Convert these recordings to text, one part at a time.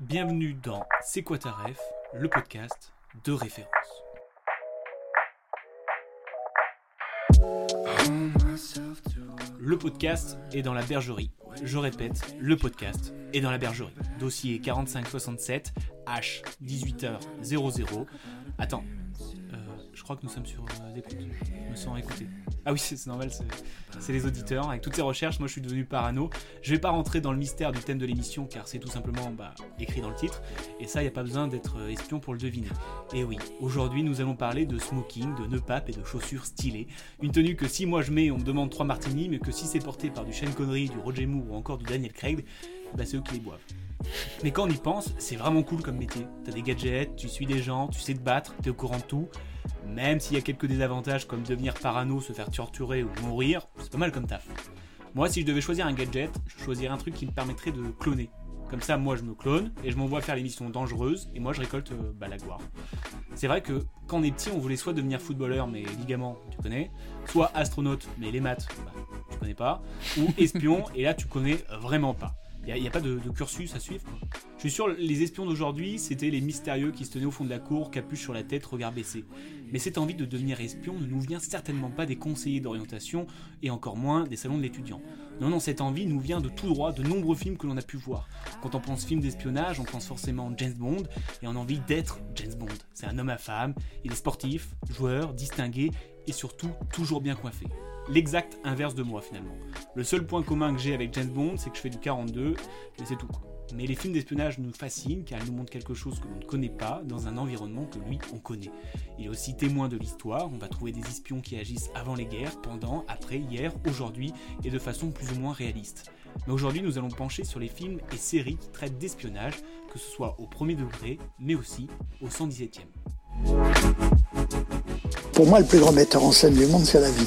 Bienvenue dans C'est quoi ta ref, le podcast de référence. Le podcast est dans la bergerie. Je répète, le podcast est dans la bergerie. Dossier 4567 H 18h00. Attends, euh, je crois que nous sommes sur euh, écoute. Je me sens écouté. Ah oui, c'est normal, c'est- les auditeurs. Avec toutes ces recherches, moi je suis devenu parano. Je vais pas rentrer dans le mystère du thème de l'émission car c'est tout simplement bah, écrit dans le titre. Et ça, il n'y a pas besoin d'être euh, espion pour le deviner. Et oui, aujourd'hui nous allons parler de smoking, de nœud pape et de chaussures stylées. Une tenue que si moi je mets, on me demande 3 martinis, mais que si c'est porté par du Sean Connery, du Roger Moore ou encore du Daniel Craig, bah c'est eux qui les boivent. Mais quand on y pense, c'est vraiment cool comme métier. T'as des gadgets, tu suis des gens, tu sais te battre, t'es au courant de tout. Même s'il y a quelques désavantages comme devenir parano, se faire torturer ou mourir, c'est pas mal comme taf. Moi, si je devais choisir un gadget, je choisirais un truc qui me permettrait de cloner. Comme ça, moi, je me clone et je m'envoie faire les missions dangereuses et moi, je récolte euh, bah, la gloire. C'est vrai que quand on est petit, on voulait soit devenir footballeur, mais ligaments, tu connais, soit astronaute, mais les maths, bah, tu connais pas, ou espion, et là, tu connais vraiment pas. Il n'y a, pas de, cursus à suivre. quoi. Je suis sûr, les espions d'aujourd'hui, c'était les mystérieux qui se tenaient au fond de la cour, capuche sur la tête, regard baissé. Mais cette envie de devenir espion ne nous vient certainement pas des conseillers d'orientation et encore moins des salons de l'étudiant. Non, non, cette envie nous vient de tout droit de nombreux films que l'on a pu voir. Quand on pense film d'espionnage, on pense forcément James Bond et on a envie d'être James Bond. C'est un homme à femme, il est sportif, joueur, distingué et surtout toujours bien coiffé. L'exact inverse de moi finalement. Le seul point commun que j'ai avec James Bond, c'est que je fais du 42, mais c'est tout. Mais les films d'espionnage nous fascinent car ils nous montrent quelque chose que l'on ne connaît pas dans un environnement que lui on connaît. Il est aussi témoin de l'histoire, on va trouver des espions qui agissent avant les guerres, pendant, après, hier, aujourd'hui et de façon plus ou moins réaliste. Mais aujourd'hui nous allons pencher sur les films et séries qui traitent d'espionnage, que ce soit au premier degré, mais aussi au 117e. Pour moi, le plus grand metteur en scène du monde, c'est la vie.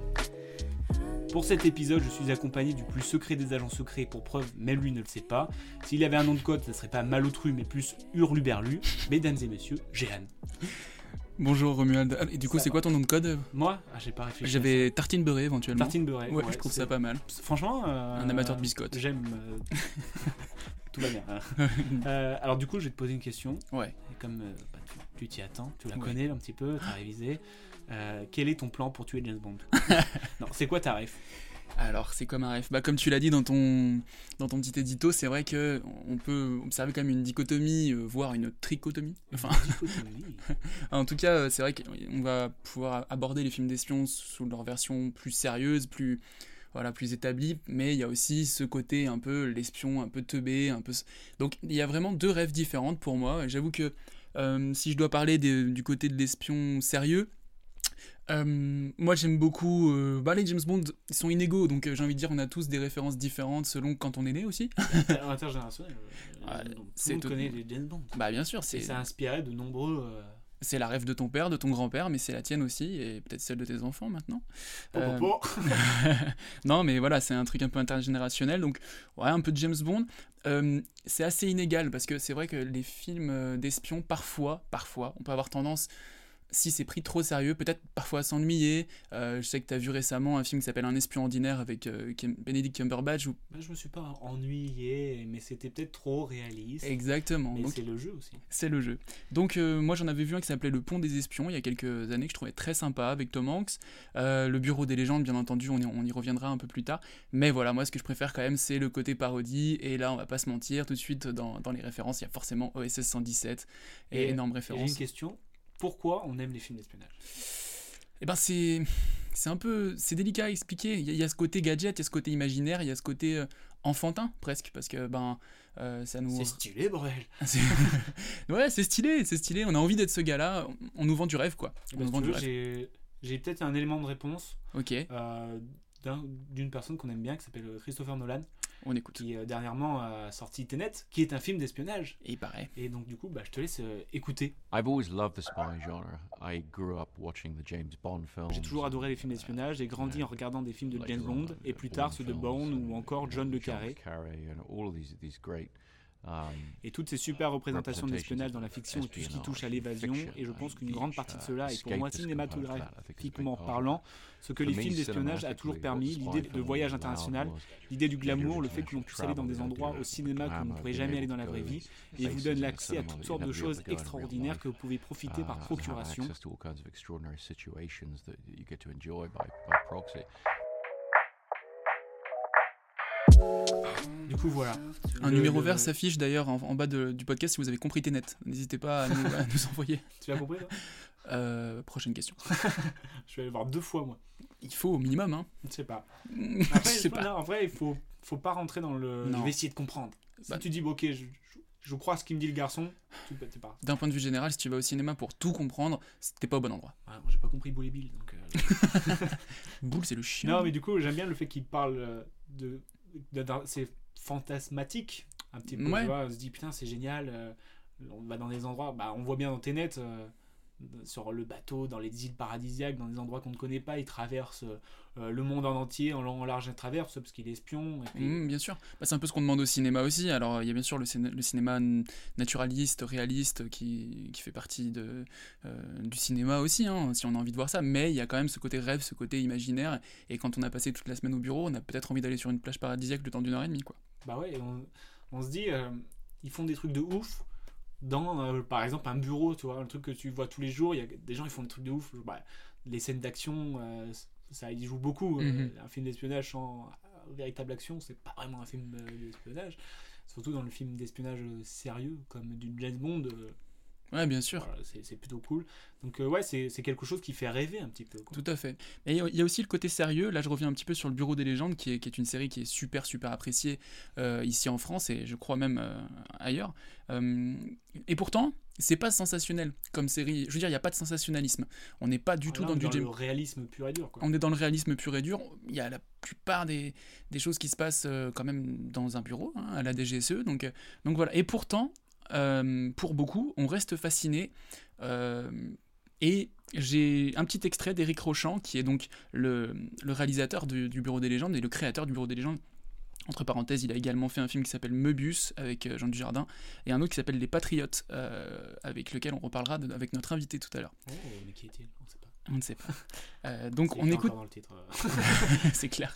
Pour cet épisode, je suis accompagné du plus secret des agents secrets, pour preuve, même lui ne le sait pas. S'il avait un nom de code, ça serait pas Malotru, mais plus Hurluberlu. Mesdames et messieurs, Jehan. Bonjour Romuald. Ah, Et du coup, c'est quoi ton nom de code? Moi, ah, j'ai pas réfléchi. J'avais tartine beurrée ça. éventuellement. Tartine beurrée. Ouais, je trouve ça pas mal. Franchement. euh, Un amateur de biscottes. J'aime. euh, Tout va bien. Euh, alors, du coup, je vais te poser une question. Ouais. Et comme bah, tu- t'y attends, tu la Ouais. connais un petit peu, tu as révisé. Euh, quel est ton plan pour tuer James Bond Non, c'est quoi ta ref Alors, c'est comme un rêve. Bah, comme tu l'as dit dans ton, dans ton petit édito, c'est vrai que on peut observer quand même une dichotomie, euh, voire une trichotomie. Enfin, Dichotomie. en tout cas, euh, c'est vrai qu'on va pouvoir aborder les films d'espions sous leur version plus sérieuse, plus voilà, plus établie, mais il y a aussi ce côté un peu l'espion, un peu teubé, un peu. Donc il y a vraiment deux rêves différentes pour moi. J'avoue que euh, si je dois parler des- du côté de l'espion sérieux, euh, moi j'aime beaucoup. euh, bah, les James Bond, ils sont inégaux, donc euh, j'ai envie de dire, on a tous des références différentes selon quand on est né aussi. Inter- Intergénérationnel. Ouais, tout le monde connaît les James Bond. bah bien sûr, c'est ça a inspiré de nombreux. c'est la rêve de ton père, de ton grand-père, mais c'est la tienne aussi, et peut-être celle de tes enfants maintenant. Non, mais voilà, c'est un truc un peu intergénérationnel. Donc, ouais, un peu de James Bond. Euh, c'est assez inégal parce que c'est vrai que les films d'espions, parfois, parfois, on peut avoir tendance si c'est pris trop sérieux, peut-être parfois s'ennuyer. Euh, je sais que tu as vu récemment un film qui s'appelle Un espion ordinaire avec euh, Benedict Cumberbatch. Où... Bah, je me suis pas ennuyé, mais c'était peut-être trop réaliste. Exactement. Mais c'est le jeu aussi. C'est le jeu. Donc euh, moi j'en avais vu un qui s'appelait Le Pont des Espions il y a quelques années que je trouvais très sympa avec Tom Hanks. le Bureau des légendes, bien entendu, on y, on y, reviendra un peu plus tard. Mais voilà, moi ce que je préfère quand même, c'est le côté parodie. Et là, on va pas se mentir, tout de suite dans, dans les références, il y a forcément OSS 117 et, et énorme référence. J'ai une question pourquoi on aime les films d'espionnage Eh ben c'est c'est un peu c'est délicat à expliquer. Il y, a, ce côté gadget, il y a ce côté imaginaire, il y a ce côté euh, enfantin presque parce que ben euh, ça nous c'est stylé bordel. ouais c'est stylé c'est stylé. On a envie d'être ce gars-là. On nous vend du rêve quoi. J'ai peut-être un élément de réponse. Ok. Euh, d'une personne qu'on aime bien qui s'appelle Christopher Nolan. On écoute. Qui euh, dernièrement a sorti Tenet, qui est un film d'espionnage. Et il paraît. Et donc du coup, bah, je te laisse euh, écouter. I've always loved the spy genre. I grew up watching the James Bond films. J'ai toujours adoré les films d'espionnage. J'ai grandi en regardant des films de James Bond et plus tard ceux de Bond ou encore John le Carré. Um, et toutes ces super représentations de l'espionnage dans la fiction et tout ce qui touche à l'évasion, et je pense qu'une grande partie de cela est pour moi cinématographiquement parlant, ce que les films d'espionnage a toujours permis, l'idée de voyage international, l'idée du glamour, le fait que l'on puisse aller dans des endroits au cinéma que l'on ne pourrait jamais aller dans la vraie vie, et vous donne l'accès à toutes sortes de choses extraordinaires que vous pouvez profiter par uh, procuration. Du coup, voilà. Un numéro vert s'affiche d'ailleurs en, bas du podcast si vous avez compris Ténet. N'hésitez pas à nous, envoyer. Tu l'as compris euh, Prochaine question. je vais aller voir deux fois, moi. Il faut au minimum, hein. Je sais pas. Après, sais pas. en vrai, il faut, faut pas rentrer dans le. Je vais essayer de comprendre. Si bah. tu dis, ok, je, je crois ce qu'il me dit le garçon, tu peux pas. D'un point de vue général, si tu vas au cinéma pour tout comprendre, t'es pas au bon endroit. moi j'ai pas compris Boule et Bill, donc. Euh... Boule, c'est le chien. Non, mais du coup, j'aime bien le fait qu'il parle euh, de c'est fantasmatique un petit peu. on se dit putain, c'est génial. Euh, on va dans des endroits, bah, on voit bien dans Tenet, euh, sur le bateau, dans les îles paradisiaques, dans des endroits qu'on ne connaît pas. Il traverse euh, le monde en entier, en long, en large et traverse, parce qu'il est espion. Mmh, bien sûr. Bah, c'est un peu ce qu'on demande au cinéma aussi. Alors, il y a bien sûr le, le cinéma naturaliste, réaliste, qui, qui fait partie de, du cinéma aussi, hein, si on a envie de voir ça. Mais il y a quand même ce côté rêve, ce côté imaginaire. Et quand on a passé toute la semaine au bureau, on a peut-être envie d'aller sur une plage paradisiaque le temps d'une heure et demie. Quoi. Bah ouais, on, on se dit, euh, ils font des trucs de ouf dans, euh, par exemple, un bureau, tu vois, un truc que tu vois tous les jours. Il y a des gens, ils font des trucs de ouf. Bah, les scènes d'action, euh, ça, ils jouent beaucoup. Mhm. un film d'espionnage sans véritable action, c'est pas vraiment un film d'espionnage. Surtout dans le film d'espionnage sérieux, comme du James Bond. Ouais, bien sûr. c'est plutôt cool. Donc, euh, ouais, c'est quelque chose qui fait rêver un petit peu. Tout à fait. Et il y a aussi le côté sérieux. Là, je reviens un petit peu sur le Bureau des légendes, qui est, qui est une série qui est super, super appréciée euh, ici en France et je crois même euh, ailleurs. et pourtant, c'est pas sensationnel comme série. Je veux dire, il n'y a pas de sensationnalisme. On n'est pas du ah tout dans, du dans le réalisme pur et dur. Quoi. On est dans le réalisme pur et dur. Il y a la plupart des, des choses qui se passent quand même dans un bureau, hein, à la DGSE. Donc, donc voilà. Et pourtant, euh, pour beaucoup, on reste fasciné. Euh, et j'ai un petit extrait d'Éric Rochant, qui est donc le, réalisateur du, Bureau des légendes et le créateur du Bureau des légendes. Entre parenthèses, il a également fait un film qui s'appelle Meubus avec euh, Jean Dujardin et un autre qui s'appelle Les Patriotes, avec lequel on reparlera avec notre invité tout à l'heure. Oh, mais qui est-il? On ne sait pas. Sait pas. donc on écoute. C'est clair.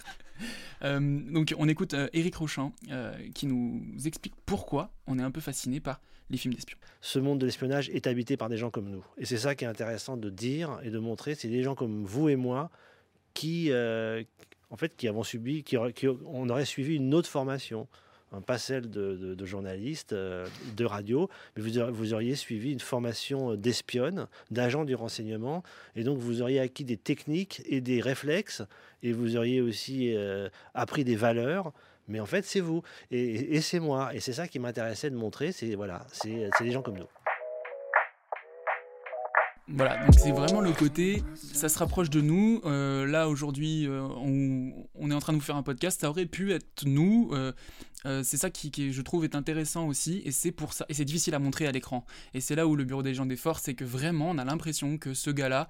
Euh, donc on écoute euh, Éric Rochant euh, qui nous explique pourquoi on est un peu fasciné par les films d'espions. Ce monde de l'espionnage est habité par des gens comme nous. Et c'est ça qui est intéressant de dire et de montrer. C'est des gens comme vous et moi qui, en fait, qui avons subi, qui, qui, on aurait suivi une autre formation pas celle de, de, journaliste, euh, de radio, mais vous, auriez suivi une formation d'espionne, d'agent du renseignement, et donc vous auriez acquis des techniques et des réflexes, et vous auriez aussi euh, appris des valeurs. Mais en fait, c'est vous et, c'est moi, et c'est ça qui m'intéressait de montrer. C'est voilà, des gens comme nous. Voilà, donc c'est vraiment le côté, ça se rapproche de nous. Euh, là aujourd'hui, on, est en train de vous faire un podcast, ça aurait pu être nous. C'est ça qui, je trouve, est intéressant aussi, et c'est pour ça, et c'est difficile à montrer à l'écran. Et c'est là où le bureau des gens des forces, c'est que vraiment, on a l'impression que ce gars-là,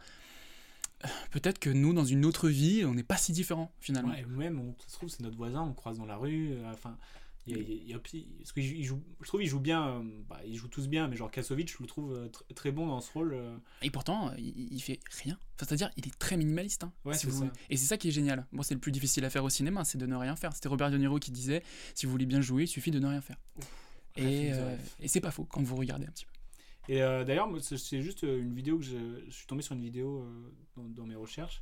peut-être que nous, dans une autre vie, on n'est pas si différents finalement. Ouais, même, ça se trouve, c'est notre voisin, on croise dans la rue. Enfin, Il il il parce que il joue, je trouve qu'ils jouent bien, euh, bah, ils jouent tous bien, mais genre Kassovitch, je le trouve euh, tr- très bon dans ce rôle. euh. Et pourtant, il, fait rien. Enfin, c'est-à-dire, il est très minimaliste. hein, Ouais, si c'est vous ça. voulez. Et c'est ça qui est génial. Bon, c'est le plus difficile à faire au cinéma, c'est de ne rien faire. C'était Robert De Niro qui disait si vous voulez bien jouer, il suffit de ne rien faire. Et, euh, et c'est pas faux quand vous regardez un petit peu. Et euh, d'ailleurs, c'est juste une vidéo que je, je suis tombé sur une vidéo euh, dans, dans mes recherches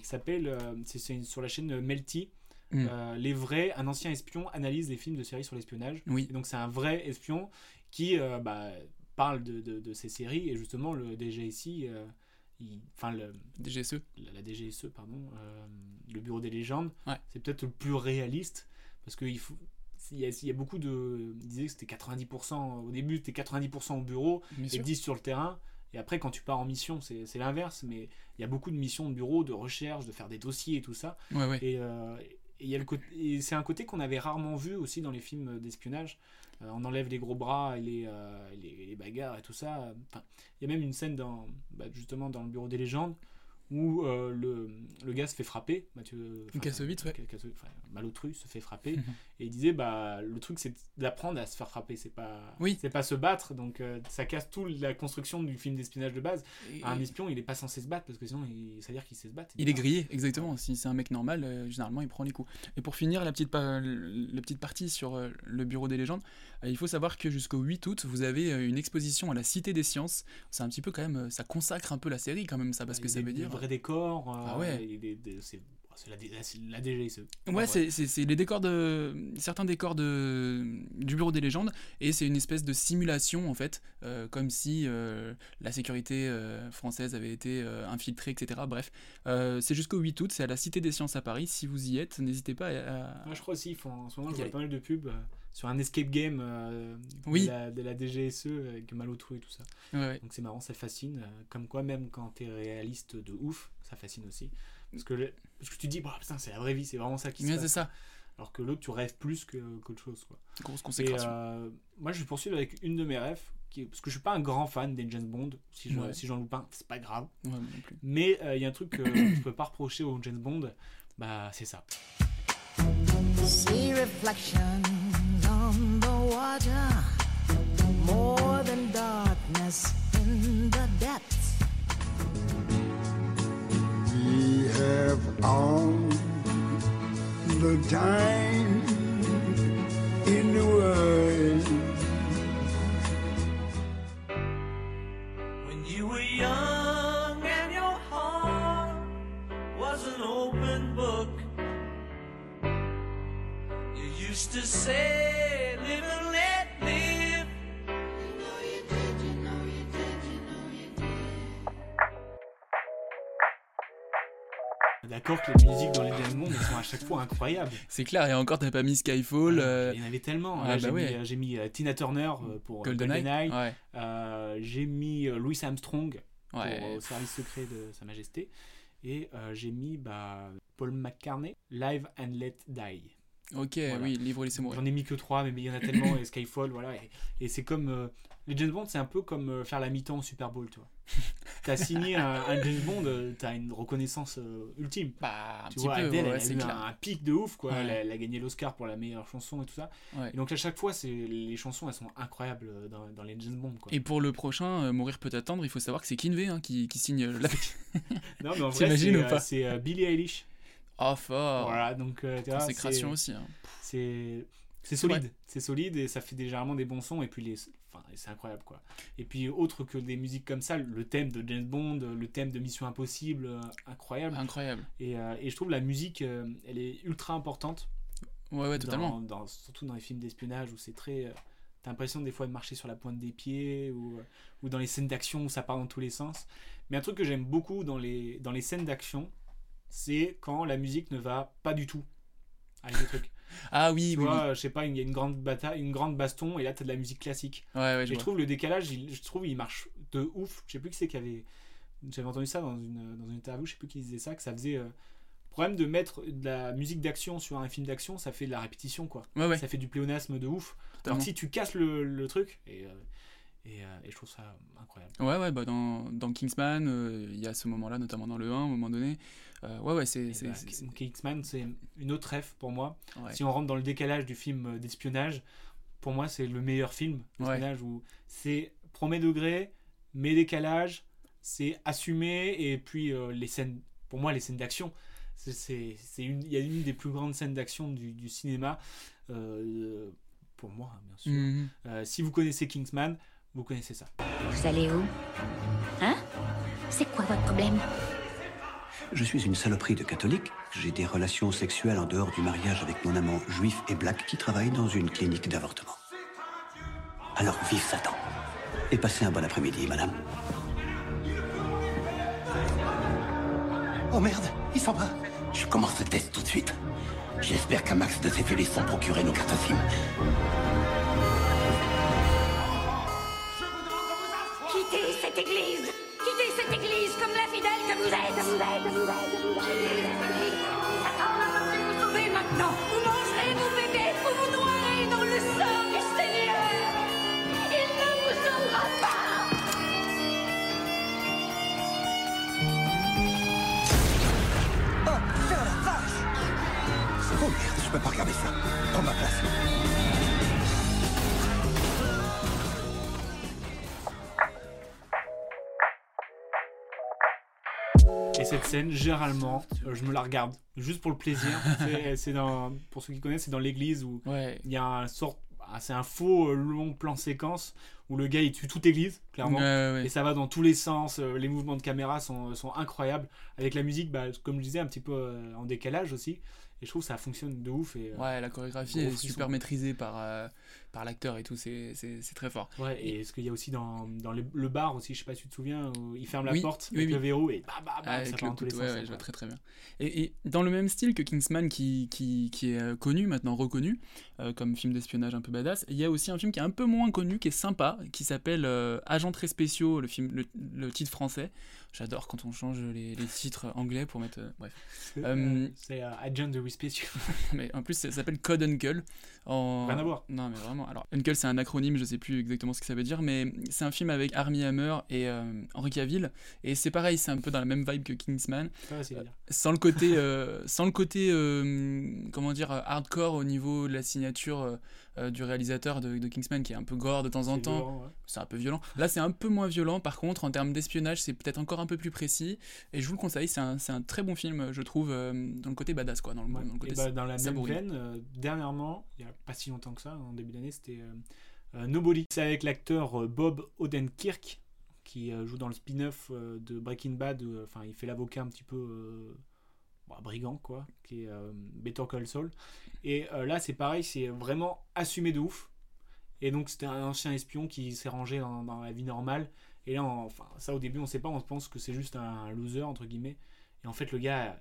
qui s'appelle, c'est sur la chaîne Melty. Mm. euh, les vrais, un ancien espion analyse les films de séries sur l'espionnage. Oui. Et donc c'est un vrai espion qui euh, bah, parle de, de- de ces séries et justement le DGSI, euh, enfin le, DGSE la, la DGSE pardon, le bureau des légendes, Ouais. c'est peut-être le plus réaliste parce qu'il faut il y, a, il y a beaucoup de. Il disait que c'était 90%. Au début, c'était 90% au bureau Bien et sûr. 10 sur le terrain. Et après, quand tu pars en mission, c'est c'est l'inverse. Mais il y a beaucoup de missions de bureau, de recherche, de faire des dossiers et tout ça. Ouais, ouais. Et, euh, y a le c'est un côté qu'on avait rarement vu aussi dans les films d'espionnage. Euh, on enlève les gros bras et les, euh, les, bagarres et tout ça. Il y a même une scène dans, bah, justement dans le bureau des légendes où euh, le, le gars se fait frapper. Mathieu, Kassovitz, ouais. Malotru se fait frapper. Et il disait bah, le truc c'est d'apprendre à se faire frapper. C'est pas, Oui. c'est pas se battre. Donc euh, ça casse toute la construction du film d'espionnage de base. Et- Un espion, il est pas censé se battre parce que sinon, il, ça veut dire qu'il sait se battre. Il est grillé, exactement. Si c'est un mec normal, euh, généralement, il prend les coups. Et pour finir la petite, la petite partie sur le bureau des légendes, il faut savoir que jusqu'au 8 août, vous avez euh, une exposition à la Cité des Sciences. C'est un petit peu quand même, euh, ça consacre un peu la série quand même, ça, parce que ça des, veut des dire. vrais décors. euh, Ah ouais. des- des- c'est la, la DGSE. Ouais, c'est- les décors de certains décors de du bureau des légendes et c'est une espèce de simulation en fait, euh, comme si euh, la sécurité euh, française avait été euh, infiltrée, etc. Bref, Euh, c'est jusqu'au 8 août, c'est à la Cité des Sciences à Paris. Si vous y êtes, n'hésitez pas à, je crois aussi, ils font, en ce moment, je Y vois pas mal de pubs euh, sur un escape game euh, Oui. de, la, de la DGSE E avec Malotru et tout ça. Ouais, ouais. Donc c'est marrant, ça fascine. euh, comme quoi, même quand t'es réaliste de ouf, ça fascine aussi. Parce que, le- parce que tu te dis, bah, putain, c'est la vraie vie, c'est vraiment ça qui se passe. c'est ça. Alors que l'autre, tu rêves plus que- qu'autre chose. Quoi. Grosse Et, consécration. euh, moi, je vais poursuivre avec une de mes rêves, qui parce que je suis pas un grand fan des James Bond. Si je- Ouais. si j'en loupe un, c'est pas grave. Ouais, moi non plus. Mais euh, il y a un truc que je peux pas reprocher aux James Bond, bah c'est ça. See reflections on the water, more than darkness in the depths. We have all the time used to say, live and let live. You know you did, you know you did, you know you did. D'accord que les musiques dans les Bond elles sont à chaque fois incroyables. C'est clair, et encore, t'as pas mis Skyfall. euh, Il y en avait tellement. Ah, Là, bah j'ai ouais. mis, j'ai mis, euh, Tina Turner euh, pour GoldenEye, ouais. Euh, j'ai mis euh, Louis Armstrong pour, Ouais. euh, au service secret de Sa Majesté. Et euh, j'ai mis bah, Paul McCartney, Live and Let Die. Ok, Voilà. oui, livre laissez mourir. J'en ai mis que trois, mais il y en a tellement. et Skyfall, voilà. Et, et c'est comme. euh, les James Bond, c'est un peu comme euh, faire la mi-temps au Super Bowl, tu vois. T'as signé un, un James Bond, euh, t'as une reconnaissance euh, ultime. Bah, un tu petit vois, peu, Adele, ouais, elle a eu un, un pic de ouf, quoi. Ouais. Elle, a, elle a gagné l'Oscar pour la meilleure chanson et tout ça. Ouais. Et donc à chaque fois, les chansons, elles sont incroyables dans, dans les James Bond, quoi. Et pour le prochain, Mourir peut attendre, il faut savoir que c'est Kinvey hein, qui, qui signe la. Non, mais en vrai, c'est Billie Eilish. Oh, fort Voilà, donc euh, tu vois, Consécration c'est- aussi, hein. C'est solide, c'est solide et ça fait des- généralement des bons sons et puis les enfin c'est incroyable quoi. Et puis autre que des musiques comme ça, le thème de James Bond, le thème de Mission Impossible, euh, incroyable. Incroyable. Et, euh, et je trouve la musique euh, elle est ultra importante. Ouais, ouais, totalement. dans- surtout dans les films d'espionnage où c'est très T'as l'impression des fois de marcher sur la pointe des pieds ou, ou dans les scènes d'action où ça part dans tous les sens. Mais un truc que j'aime beaucoup dans les, dans les scènes d'action, c'est quand la musique ne va pas du tout avec le truc. Ah oui, tu oui, vois, je sais pas, il y a une grande bataille, une grande baston et là t'as de la musique classique. Ouais, ouais, et je trouve le décalage, il- je trouve il marche de ouf. Je sais plus qui c'est qui avait. J'avais entendu ça dans une, dans une interview, je sais plus qui disait ça, que ça faisait. euh, problème de mettre de la musique d'action sur un film d'action, ça fait de la répétition quoi. Ouais, ouais. Ça fait du pléonasme de ouf. Alors si tu casses le, le truc, et, euh, Et, euh, et je trouve ça incroyable. Ouais, ouais, bah dans, dans Kingsman, euh, il y a ce moment-là, notamment dans le 1, à un moment donné. Euh, ouais, ouais, c'est. Bah, Kingsman, c'est une autre rêve pour moi. Ouais. Si on rentre dans le décalage du film d'espionnage, pour moi, c'est le meilleur film d'espionnage où c'est premier degré, mais décalage, c'est assumé, et puis les scènes, pour moi, les scènes d'action, c'est- une, il y a une des plus grandes scènes d'action du, du cinéma, pour moi, hein, bien sûr. Mhm. Euh, si vous connaissez Kingsman, vous connaissez ça. Vous allez où? Hein? C'est quoi votre problème? Je suis une saloperie de catholique. J'ai des relations sexuelles en dehors du mariage avec mon amant juif et black qui travaille dans une clinique d'avortement. Alors vive Satan. Et passez un bon après-midi, madame. Oh merde, il s'en va. Je commence le test tout de suite. J'espère qu'un max de syphilis sont procurés nos cartes SIM. Cette église Quittez cette église comme l'infidèle que vous êtes Vous êtes, vous êtes, vous êtes. Peut plus vous sauver maintenant Vous mangerez vos bébés Vous vous noierez dans le sang du Seigneur Il ne vous sauvera pas Oh, putain la vache Oh merde, je peux pas regarder ça. Prends ma place. Cette scène, généralement, euh, je me la regarde juste pour le plaisir. C'est- dans, pour ceux qui connaissent, c'est dans l'église où il y a un sort, ah, c'est un faux euh, long plan séquence où le gars il tue toute l'église, clairement. Ouais, ouais, ouais. Et ça va dans tous les sens. euh, Les mouvements de caméra sont, sont incroyables. Avec la musique, bah, comme je disais, un petit peu en décalage aussi. Et je trouve que ça fonctionne de ouf. Et, Ouais, la chorégraphie est super maîtrisée par, euh, par l'acteur et tout, c'est très fort. Ouais, et ce qu'il y a aussi dans, dans le bar aussi, je sais pas si tu te souviens, où il ferme la Oui, porte oui, avec oui. le verrou et bah bah bah, Avec ça le part dans tous les sens. ouais, ouais, je vois très très bien. Et, et dans le même style que Kingsman qui, qui, qui est euh, connu, maintenant reconnu, euh, comme film d'espionnage un peu badass, il y a aussi un film qui est un peu moins connu, qui est sympa, qui s'appelle euh, Agents très spéciaux, le, film, le, le titre français. J'adore quand on change les, les titres anglais pour mettre... euh, bref. C'est, Euh, euh, C'est euh, Agent de Respect. mais en plus, ça s'appelle Code Uncle. En... Rien à voir. Non, mais vraiment. Alors, Uncle, c'est un acronyme, je sais plus exactement ce que ça veut dire, mais c'est un film avec Armie Hammer et euh, Henry Cavill. Et c'est pareil, c'est un peu dans la même vibe que Kingsman. À dire. Sans le côté, euh, sans le côté euh, comment dire, euh, hardcore au niveau de la signature euh, du réalisateur de, de Kingsman, qui est un peu gore de temps en temps. ouais. C'est un peu violent. Là, c'est un peu moins violent. Par contre, en termes d'espionnage, c'est peut-être encore un peu plus précis. Et je vous le conseille, c'est un, c'est un très bon film, je trouve, euh, dans le côté badass, quoi. Dans le, dans le Et côté bah, dans la même veine, euh, dernièrement, il y a pas si longtemps que ça, en début d'année, c'était Nobody. C'est avec l'acteur Bob Odenkirk qui joue dans le spin-off de Breaking Bad. Enfin, il fait l'avocat un petit peu bon, brigand, quoi, qui est euh, Better Call Saul. Et euh, là, c'est pareil, c'est vraiment assumé de ouf. Et donc, c'était un ancien espion qui s'est rangé dans, dans la vie normale. Et là, on- enfin, ça au début, on sait pas, on pense que c'est juste un loser, entre guillemets. Et en fait, le gars,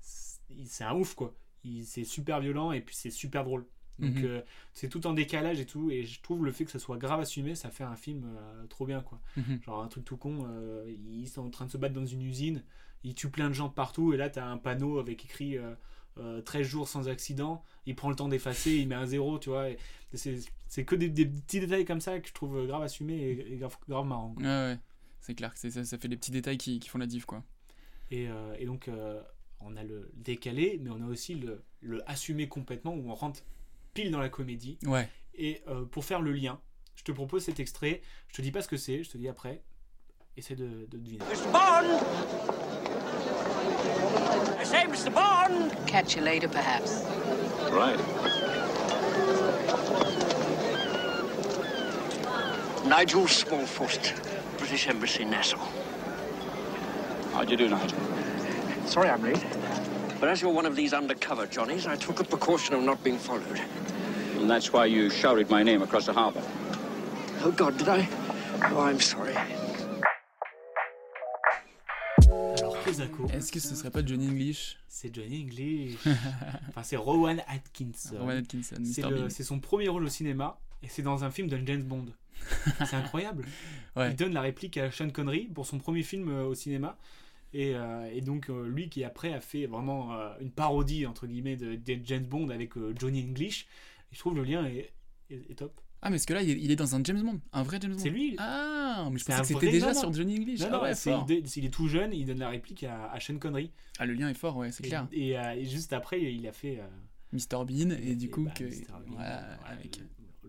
c'est un ouf, quoi. Il- C'est super violent et puis c'est super drôle. Donc, Mhm. euh, c'est tout en décalage et tout. Et je trouve le fait que ça soit grave assumé, ça fait un film euh, trop bien, quoi. Mhm. Genre, un truc tout con, euh, ils sont en train de se battre dans une usine, ils tuent plein de gens partout. Et là, t'as un panneau avec écrit. euh, euh, 13 jours sans accident, il prend le temps d'effacer, il met un zéro, tu vois. et c'est c'est que des, des petits détails comme ça que je trouve grave assumés et, et grave, grave marrant. quoi. Ouais, ouais. C'est clair que c'est- ça, ça fait des petits détails qui, qui font la diff, quoi. Et, euh, et donc, euh, on a le décalé, mais on a aussi le, le assumé complètement où on rentre pile dans la comédie. Ouais. Et euh, pour faire le lien, je te propose cet extrait. Je te dis pas ce que c'est, je te dis après. Essaie de, de deviner. Bond! Say, Mr. Bond! Catch you later, perhaps. Right. Nigel Smallfoot, British Embassy, Nassau. How'd you do, Nigel? Sorry I'm late. But as you're one of these undercover Johnnies, I took a precaution of not being followed. And that's why you shouted my name across the harbor. Oh, God, did I? Oh, I'm sorry. Kozako. Est-ce que ce serait pas Johnny English? C'est Johnny English. enfin, c'est Rowan Atkinson. Rowan Atkinson, C'est son premier rôle au cinéma et c'est dans un film de James Bond. c'est incroyable. Ouais. Il donne la réplique à Sean Connery pour son premier film euh, au cinéma. Et, euh, et donc, euh, lui qui après a fait vraiment euh, une parodie, entre guillemets, de, de James Bond avec Johnny English. Et je trouve le lien est, est- est top. Ah, mais parce que là, il est, est dans un James Bond, un vrai James Bond. C'est lui. Ah, mais je pensais que c'était déjà non, sur. Johnny English. Non, ah ouais, c'est- fort. il, il est tout jeune, il donne la réplique à, à Sean Connery. Ah, le lien est fort, ouais, c'est clair. Et, euh, et juste après, il a fait. euh, Mr Bean, et du coup, bah, que. Mr. Bean, voilà, euh, avec.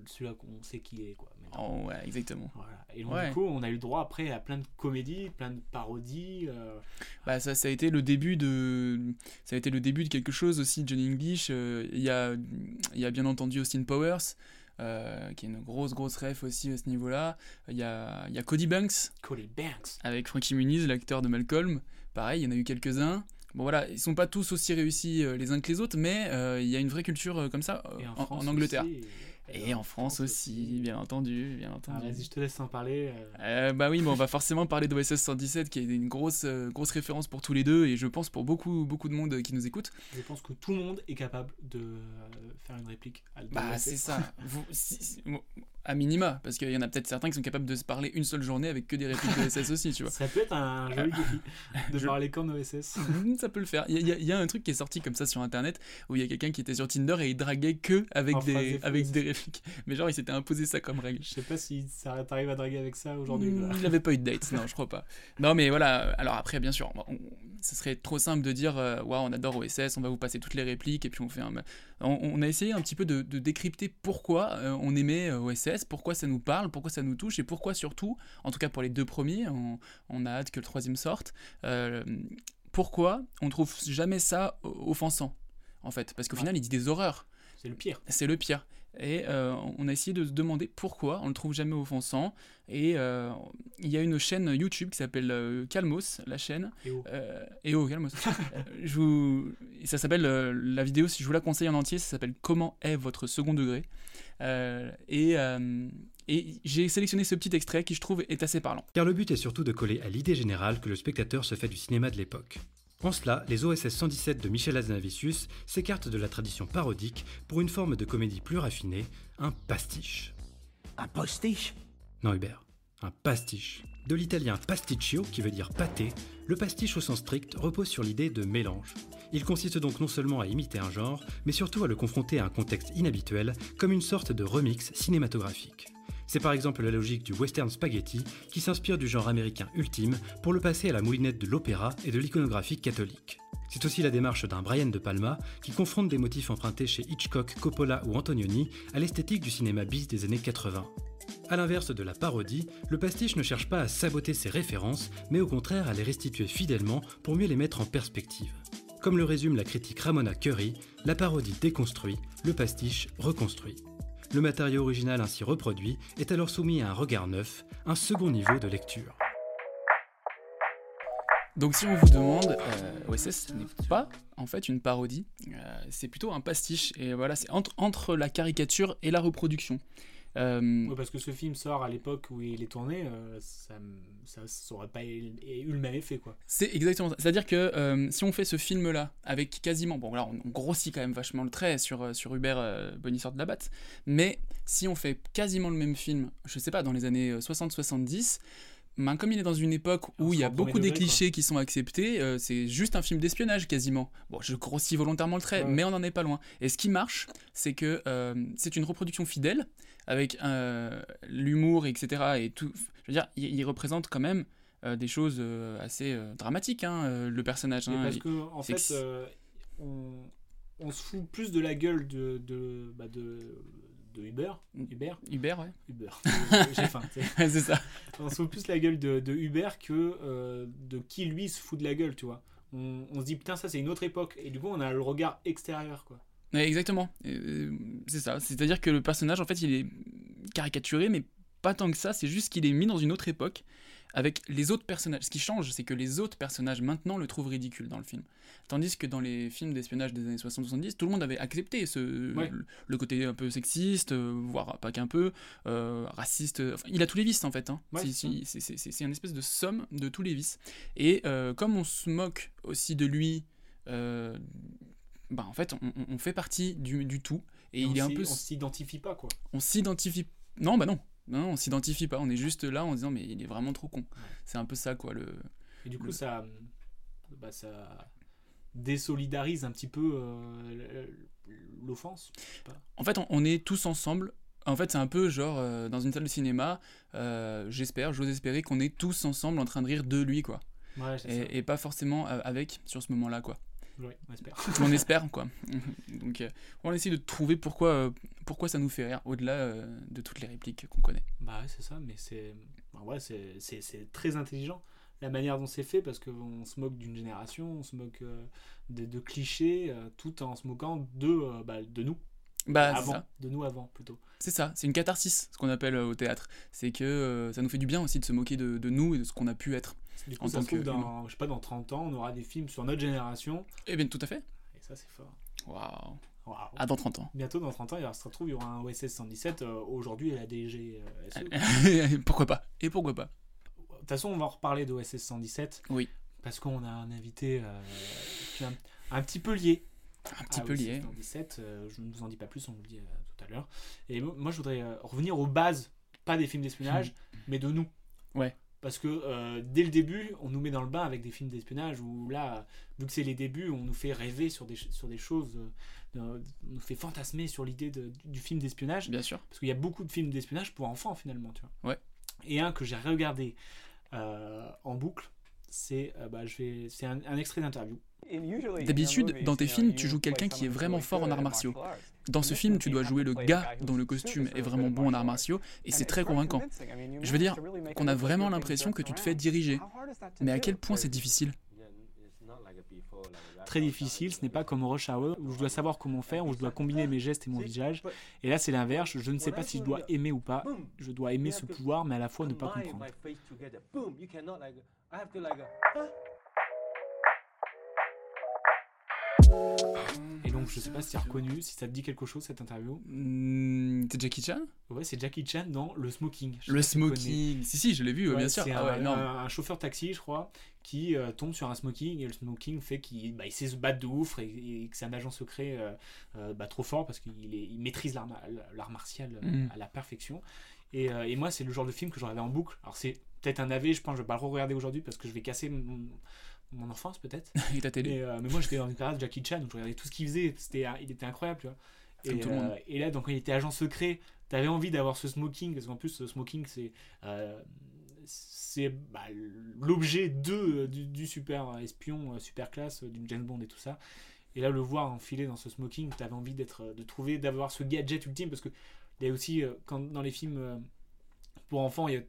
celui-là qu'on sait qui est, quoi. Oh, ouais, exactement. Voilà. Et donc, Ouais. du coup, on a eu le droit après à plein de comédies, plein de parodies. euh, Bah ça, ça a été le début de ça a été le début de quelque chose aussi Johnny English euh, il y a il y a bien entendu Austin Powers euh, qui est une grosse grosse ref aussi à ce niveau-là il y a il y a Cody Banks Cody Banks. avec Frankie Muniz l'acteur de Malcolm pareil il y en a eu quelques-uns Bon voilà, ils sont pas tous aussi réussis euh, les uns que les autres, mais euh, il y a une vraie culture comme ça en en, France en Angleterre. aussi, Et, en France aussi, bien entendu, bien Ah, entendu. vas-y, je te laisse en parler. euh. Euh, bah oui, mais on va forcément parler d'OSS 117 qui est une grosse, euh, grosse référence pour tous les deux et je pense pour beaucoup, beaucoup de monde qui nous écoute. Je pense que tout le monde est capable de faire une réplique. à Bah c'est ça. Vous- si- si- bon, à minima, parce qu'il y en a peut-être certains qui sont capables de se parler une seule journée avec que des répliques d'OSS aussi, tu vois. Ça peut être un joli défi de Je- parler qu'en OSS. Ça peut le faire. Il y, a- il y a un truc qui est sorti comme ça sur internet où il y a quelqu'un qui était sur Tinder et il draguait que avec En des, avec des répliques. Mais genre il s'était imposé ça comme règle. Je sais pas si ça t'arrive à draguer avec ça aujourd'hui. Mm, là. Il n'avait pas eu de date, non, je crois pas. Non, mais voilà. Alors après, bien sûr, on- ce serait trop simple de dire, euh, waouh, on adore OSS, on va vous passer toutes les répliques et puis on fait un. On, on a essayé un petit peu de, de décrypter pourquoi euh, on aimait euh, Pourquoi ça nous parle, pourquoi ça nous touche et pourquoi surtout, en tout cas pour les deux premiers, on, on a hâte que le troisième sorte. euh, pourquoi on trouve jamais ça offensant, en fait, parce qu'au final, il dit des horreurs. C'est le pire. C'est le pire. Et euh, on a essayé de se demander pourquoi on le trouve jamais offensant. Et euh, il y a une chaîne YouTube qui s'appelle euh, Calmos, la chaîne. EO. EO, Calmos? Je vous... et Ça s'appelle, la vidéo, si je vous la conseille en entier, ça s'appelle Comment est votre second degré? Et, euh, et j'ai sélectionné ce petit extrait qui, je trouve, est assez parlant. Car le but est surtout de coller à l'idée générale que le spectateur se fait du cinéma de l'époque. En cela, les OSS 117 de Michel Hazanavicius s'écartent de la tradition parodique pour une forme de comédie plus raffinée, un pastiche. Un postiche Non Hubert, un pastiche. De l'italien pasticcio, qui veut dire pâté, le pastiche au sens strict repose sur l'idée de mélange. Il consiste donc non seulement à imiter un genre, mais surtout à le confronter à un contexte inhabituel, comme une sorte de remix cinématographique. C'est par exemple la logique du western spaghetti qui s'inspire du genre américain ultime pour le passer à la moulinette de l'opéra et de l'iconographie catholique. C'est aussi la démarche d'un Brian De Palma qui confronte des motifs empruntés chez Hitchcock, Coppola ou Antonioni à l'esthétique du cinéma bis des années 80. A l'inverse de la parodie, le pastiche ne cherche pas à saboter ses références, mais au contraire à les restituer fidèlement pour mieux les mettre en perspective. Comme le résume la critique Ramona Curry, la parodie déconstruit, le pastiche reconstruit. Le matériau original ainsi reproduit est alors soumis à un regard neuf, un second niveau de lecture. Donc si on vous demande, euh, OSS n'est pas en fait une parodie, euh, c'est plutôt un pastiche. Et voilà, c'est entre la caricature et la reproduction. Euh, Ouais, parce que ce film sort à l'époque où il est tourné, euh, ça, ça, ça aurait pas eu le même effet quoi. C'est exactement ça. C'est-à-dire que euh, si on fait ce film-là avec quasiment, bon là on, on grossit quand même vachement le trait sur, euh, sur Hubert Bonisseur de la Batte, mais si on fait quasiment le même film, je sais pas, dans les années euh, 60-70, ben, comme il est dans une époque où il y a beaucoup des degré, quoi. clichés qui sont acceptés, euh, c'est juste un film d'espionnage quasiment. Bon, je grossis volontairement le trait, Ouais. mais on n'en est pas loin. Et ce qui marche, c'est que euh, c'est une reproduction fidèle, avec euh, l'humour, etc. Et tout. Je veux dire, il, il représente quand même des choses assez dramatiques, hein, le personnage. Hein. parce que en fait, on, on se fout plus de la gueule de de bah, de, de Uber, Uber, Uber, ouais. Uber. J'ai faim. c'est ça. On se fout plus la gueule de, de Uber que euh, de qui lui se fout de la gueule, tu vois. On, on se dit putain ça c'est une autre époque et du coup on a le regard extérieur quoi. Ouais, exactement. Euh, c'est ça. C'est-à-dire que le personnage, en fait, il est caricaturé, mais pas tant que ça. C'est juste qu'il est mis dans une autre époque avec les autres personnages. Ce qui change, c'est que les autres personnages maintenant le trouvent ridicule dans le film. Tandis que dans les films d'espionnage des années 60-70, tout le monde avait accepté ce, Ouais. le, le côté un peu sexiste, voire pas qu'un peu, euh, raciste. Enfin, il a tous les vices en fait. hein. Ouais, C'est- une espèce de somme de tous les vices. Et euh, comme on se moque aussi de lui, euh, bah en fait, on, fait partie du, du tout. Et, Et il on est un peu. on s'identifie pas quoi. On s'identifie. Non, bah non. Non, on s'identifie pas. On est juste là en disant, mais il est vraiment trop con. C'est un peu ça, quoi. Le... Et du coup le- ça bah, ça désolidarise un petit peu euh, l'offense. En fait, on, on est tous ensemble En fait, c'est un peu genre euh, dans une salle de cinéma. euh, J'espère, j'ose espérer qu'on est tous ensemble en train de rire de lui, quoi. Ouais. Et, et pas forcément avec sur ce moment-là, quoi. On espère. on espère, quoi. Donc, euh, on essaie de trouver pourquoi, euh, pourquoi ça nous fait rire, au-delà euh, de toutes les répliques qu'on connaît. Bah ouais, c'est ça, mais c'est bah ouais, c'est- très intelligent la manière dont c'est fait parce qu'on se moque d'une génération, on se moque de, de clichés tout en se moquant de, bah, de nous. Bah, avant, ça. de nous avant plutôt. C'est ça, c'est une catharsis, ce qu'on appelle au théâtre. C'est que ça nous fait du bien aussi de se moquer de, de nous et de ce qu'on a pu être Du coup, en ça tant se trouve, que. dans, je sais pas, dans 30 ans, on aura des films sur notre génération. Eh bien, tout à fait. Et ça, c'est fort. Waouh. Waouh. Ah, dans 30 ans. Bientôt, dans 30 ans, il y aura, ça se trouve, il y aura un OSS 117. euh, Aujourd'hui, elle a DG. pourquoi pas Et pourquoi pas De toute façon, on va en reparler d'OSS 117. Oui. Parce qu'on a un invité euh, qui est un, un petit peu lié. Un petit peu OSS lié. 117. euh, je ne vous en dis pas plus, on vous le dit euh, tout à l'heure. Et mo- moi, je voudrais euh, revenir aux bases, pas des films d'espionnage, mais de nous. Ouais. Parce que euh, dès le début, on nous met dans le bain avec des films d'espionnage où là, vu que c'est les débuts, on nous fait rêver sur des, sur des choses, euh, on nous fait fantasmer sur l'idée du film d'espionnage. Bien sûr. Parce qu'il y a beaucoup de films d'espionnage pour enfants finalement, tu vois. Ouais. Et un que j'ai regardé euh, en boucle, c'est bah, un extrait d'interview. D'habitude, dans tes films, tu joues quelqu'un qui est vraiment fort en arts martiaux. Dans ce film, tu dois jouer le gars dont le costume est vraiment bon en arts martiaux, et c'est très convaincant. Je veux dire qu'on a vraiment l'impression que tu te fais diriger. Mais à quel point c'est difficile? Très difficile, ce n'est pas comme au Rush Hour où je dois savoir comment faire, où je dois combiner mes gestes et mon visage. Et là, c'est l'inverse. Je ne sais pas si je dois aimer ou pas. Je dois aimer ce pouvoir, mais à la fois ne pas comprendre. Et donc, je sais pas si tu as reconnu, si ça te dit quelque chose cette interview. Hmm, c'est Jackie Chan? Ouais, c'est Jackie Chan dans Le Smoking. Le smoking. Si, si, je l'ai vu, Ouais, bien sûr. C'est Ah un, ouais, chauffeur taxi, je crois, qui euh, tombe sur un smoking et le smoking fait qu'il bah, il sait se battre de ouf et, et que c'est un agent secret euh, euh, bah, trop fort parce qu'il il maîtrise l'art ma- l'art martial Mhm. à la perfection. Et, et moi, c'est le genre de film que regardais en boucle. Alors, c'est peut-être un AV, je pense que je vais pas le regarder aujourd'hui parce que je vais casser mon, mon enfance peut-être. Et ta télé. Mais, euh, mais moi, j'étais dans une période de Jackie Chan où je regardais tout ce qu'il faisait. C'était, il était incroyable, tu vois. Et, euh, et là, donc, quand il était agent secret, t'avais envie d'avoir ce smoking, parce qu'en plus, ce smoking, c'est, euh, c'est bah, l'objet de, du, du super espion, super classe, d'une James Bond et tout ça. Et là, le voir enfiler dans ce smoking, t'avais envie d'être, de trouver, d'avoir ce gadget ultime, parce que il y a aussi, quand, dans les films pour enfants, il y a,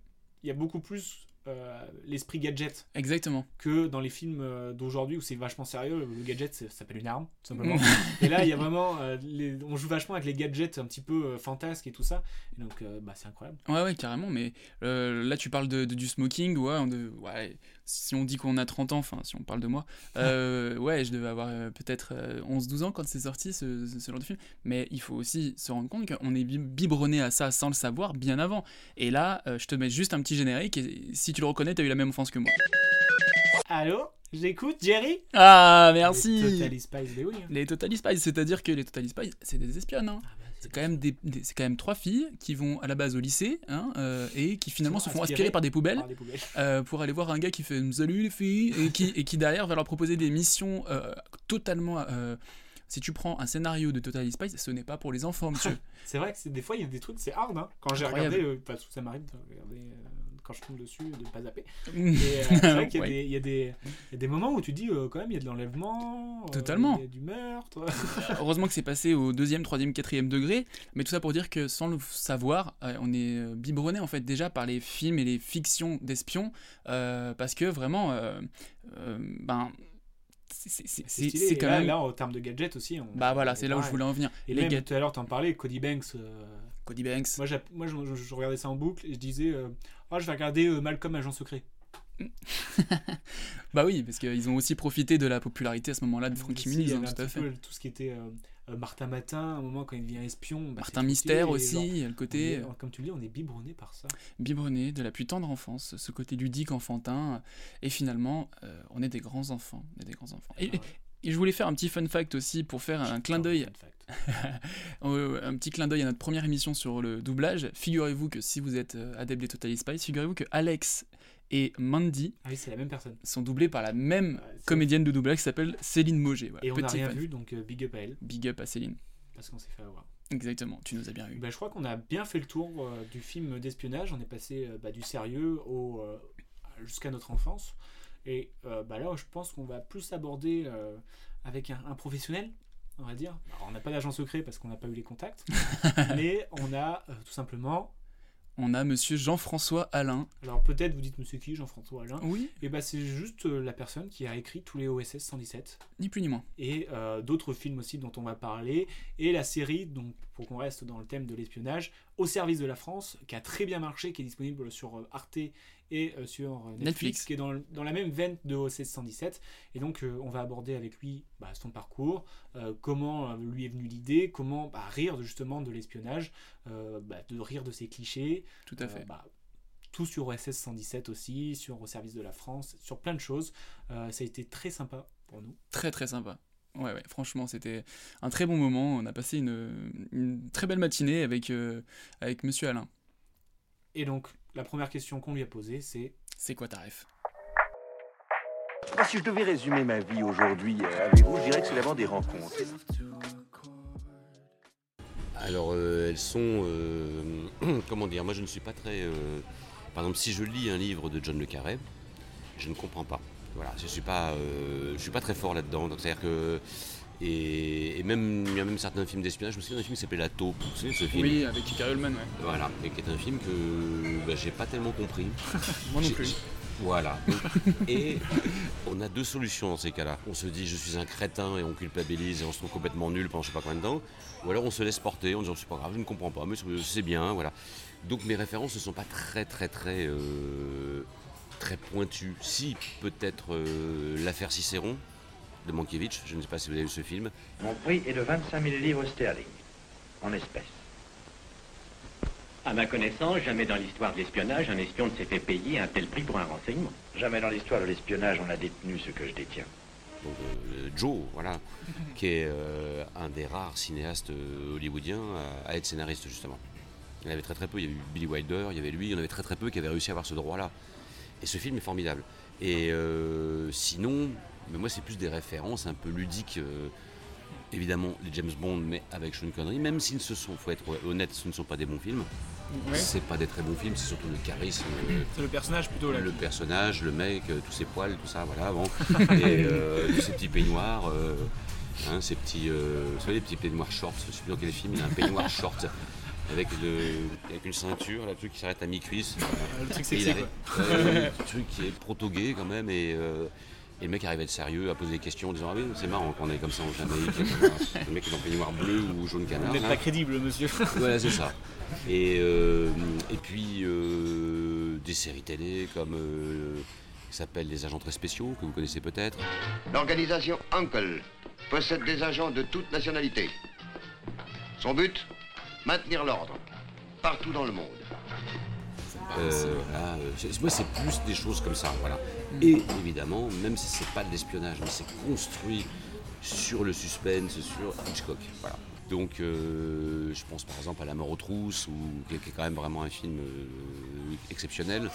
il y a beaucoup plus euh, l'esprit gadget Exactement. que dans les films euh, d'aujourd'hui où c'est vachement sérieux. Le gadget ça s'appelle une arme, tout simplement. Mm. et là, il y a vraiment. euh, les- on joue vachement avec les gadgets un petit peu euh, fantasques et tout ça. Et donc, bah, c'est incroyable. Ouais, ouais, carrément, mais là tu parles de, de- du smoking, ouais, on de- ouais, si on dit qu'on a 30 ans, enfin si on parle de moi, euh, ouais, je devais avoir euh, peut-être euh, 11-12 ans quand c'est sorti ce, ce- ce genre de film, mais il faut aussi se rendre compte qu'on est bi- biberonné à ça sans le savoir bien avant. Et là, euh, je te mets juste un petit générique, et si tu le reconnais, t'as eu la même enfance que moi. Allô? J'écoute, Jerry? Ah, merci Les Totally Spies, hein. Les Totally Spies, c'est-à-dire que les Totally Spies, c'est des espionnes. Ah, hein. bah, c'est quand même des, des- c'est quand même trois filles qui vont à la base au lycée hein, euh, et qui finalement se font aspirer par des poubelles, par des poubelles. euh, pour aller voir un gars qui fait salut les filles et qui et qui derrière va leur proposer des missions euh, totalement. si tu prends un scénario de Totally Spies, ce n'est pas pour les enfants, monsieur. C'est vrai que des fois, il y a des trucs, c'est hard. Hein. Quand j'ai regardé, euh, parce que ça m'arrive de regarder euh, quand je tombe dessus, de pas zapper. Et, euh, c'est vrai qu'il y, a Ouais. des- y, y a moments où tu dis, euh, quand même, il y a de l'enlèvement. euh, Totalement. Il y a du meurtre. Heureusement que c'est passé au deuxième, troisième, quatrième degré, mais tout ça pour dire que sans le savoir, on est biberonné en fait déjà par les films et les fictions d'espions, parce que vraiment, ben, c'est- quand là, même. là, en termes de gadgets aussi. on- Bah voilà, c'est est là où je voulais en venir. Et Les même tout à l'heure, t'en parlais, Cody Banks. euh, Cody Banks. Moi, moi je, je- je regardais ça en boucle et je disais, euh, Ah, je vais regarder euh, Malcolm, agent secret. Bah oui, parce qu'ils ont aussi profité de la popularité à ce moment-là de Frankie Muniz, hein, tout à fait. peu tout ce qui était euh, euh, Martin Matin, à un moment quand il devient espion. bah, Martin Mystère aussi, genre, le côté- est- comme tu le dis, on est biberonné par ça. biberonné de la plus tendre enfance, ce côté ludique enfantin, et finalement, euh, on est des grands enfants, on est des grands enfants. Et, et je voulais faire un petit fun fact aussi pour faire un clin d'œil, un petit clin d'œil à notre première émission sur le doublage. Figurez-vous que si vous êtes euh, adepte des Totally Spies, figurez-vous que Alex et Mandy Ah oui, c'est la même personne. sont doublés par la même comédienne de doublage qui s'appelle Céline Moget. Voilà, Et on n'a rien vu, donc euh, big up à elle. Big up à Céline. Parce qu'on s'est fait avoir. Exactement, tu nous as bien eu. Bah, je crois qu'on a bien fait le tour euh, du film d'espionnage. On est passé bah, du sérieux au, jusqu'à notre enfance. Et euh, bah, là, je pense qu'on va plus aborder euh, avec un, un professionnel, on va dire. Alors, on n'a pas d'agent secret parce qu'on n'a pas eu les contacts. mais on a euh, tout simplement. On a monsieur Jean-François Alain. Alors peut-être vous dites, monsieur qui, Jean-François Alain Oui. Et bah c'est juste euh, la personne qui a écrit tous les OSS 117. Ni plus ni moins. Et euh, d'autres films aussi dont on va parler. Et la série, donc pour qu'on reste dans le thème de l'espionnage, Au service de la France, qui a très bien marché, qui est disponible sur Arte et euh, sur Netflix, Netflix. qui est dans, le- dans la même veine de OSS 117. Et donc euh, on va aborder avec lui bah, son parcours, euh, comment lui est venue l'idée, comment bah, rire justement de l'espionnage, bah, de rire de ses clichés. Tout à fait. bah, tout sur OSS 117 aussi, sur Au service de la France, sur plein de choses. Euh, ça a été très sympa pour nous. Très très sympa. Ouais, ouais, franchement, c'était un très bon moment. On a passé une, une très belle matinée avec, euh, avec monsieur Alain. Et donc, la première question qu'on lui a posée, c'est C'est quoi ta ref? Moi, si je devais résumer ma vie aujourd'hui euh, avec vous, je dirais que c'est d'abord des rencontres. Alors, euh, elles sont. euh, comment dire Moi, je ne suis pas très. euh, par exemple, si je lis un livre de John Le Carré, je ne comprends pas. Voilà, je suis pas, euh, je suis pas très fort là-dedans. Donc, c'est-à-dire que. Et, et même, il y a même certains films d'espionnage. Je me souviens d'un film qui s'appelait La Taupe. Vous ce film Oui, avec Gary Oldman, ouais. Voilà, et qui est un film que bah, j'ai pas tellement compris. Moi non plus. Voilà. Et on a deux solutions dans ces cas-là. On se dit je suis un crétin et on culpabilise et on se trouve complètement nul pendant je sais pas combien de temps. Ou alors on se laisse porter en disant c'est pas grave, je ne comprends pas, mais c'est- c'est bien, voilà. Donc mes références ne sont pas très très très euh, très pointues. Si peut-être euh, l'affaire Cicéron de Mankiewicz, je ne sais pas si vous avez vu ce film. Mon prix est de 25 000 livres sterling, en espèces. À ma connaissance, jamais dans l'histoire de l'espionnage, un espion ne s'est fait payer un tel prix pour un renseignement. Jamais dans l'histoire de l'espionnage, on a détenu ce que je détiens. donc, euh, Joe, voilà, qui est euh, un des rares cinéastes euh, hollywoodiens à, à être scénariste justement. Il y en avait très très peu, il y avait eu Billy Wilder, il y avait lui, il y en avait très très peu qui avaient réussi à avoir ce droit-là. Et ce film est formidable. Et euh, sinon, mais moi c'est plus des références un peu ludiques. euh, évidemment les James Bond, mais avec Sean Connery, même s'ils se sont, faut être honnête, ce ne sont pas des bons films. Ouais. C'est pas des très bons films, c'est surtout le charisme. euh, C'est le personnage plutôt là. le personnage, le mec, euh, tous ses poils, tout ça, voilà, bon. Et euh, tous ces petits peignoirs, euh, hein, ces petits, euh, vous savez, les petits peignoirs shorts, je sais plus dans quel film, il a un peignoir short avec, le, avec une ceinture, là, le truc qui s'arrête à mi-cuisse. le truc sexy, quoi. Le truc qui est proto-gay quand même, et, euh, et le mec arrive à être sérieux, à poser des questions en disant Ah oui, c'est marrant qu'on est comme ça en Jamaïque. le mec est en peignoir bleu ou jaune canard. Vous n'êtes pas crédible, monsieur. Voilà, c'est ça. Et, euh, et puis euh, des séries télé comme euh, qui s'appelle Les Agents très spéciaux, que vous connaissez peut-être. L'organisation Uncle possède des agents de toute nationalité. Son but Maintenir l'ordre, partout dans le monde. Euh, voilà, euh, moi, c'est plus des choses comme ça. Voilà. Et évidemment, même si c'est pas de l'espionnage, mais c'est construit sur le suspense, sur Hitchcock. Voilà. Donc, euh, je pense par exemple à La mort aux trousses, ou, qui est quand même vraiment un film euh, exceptionnel.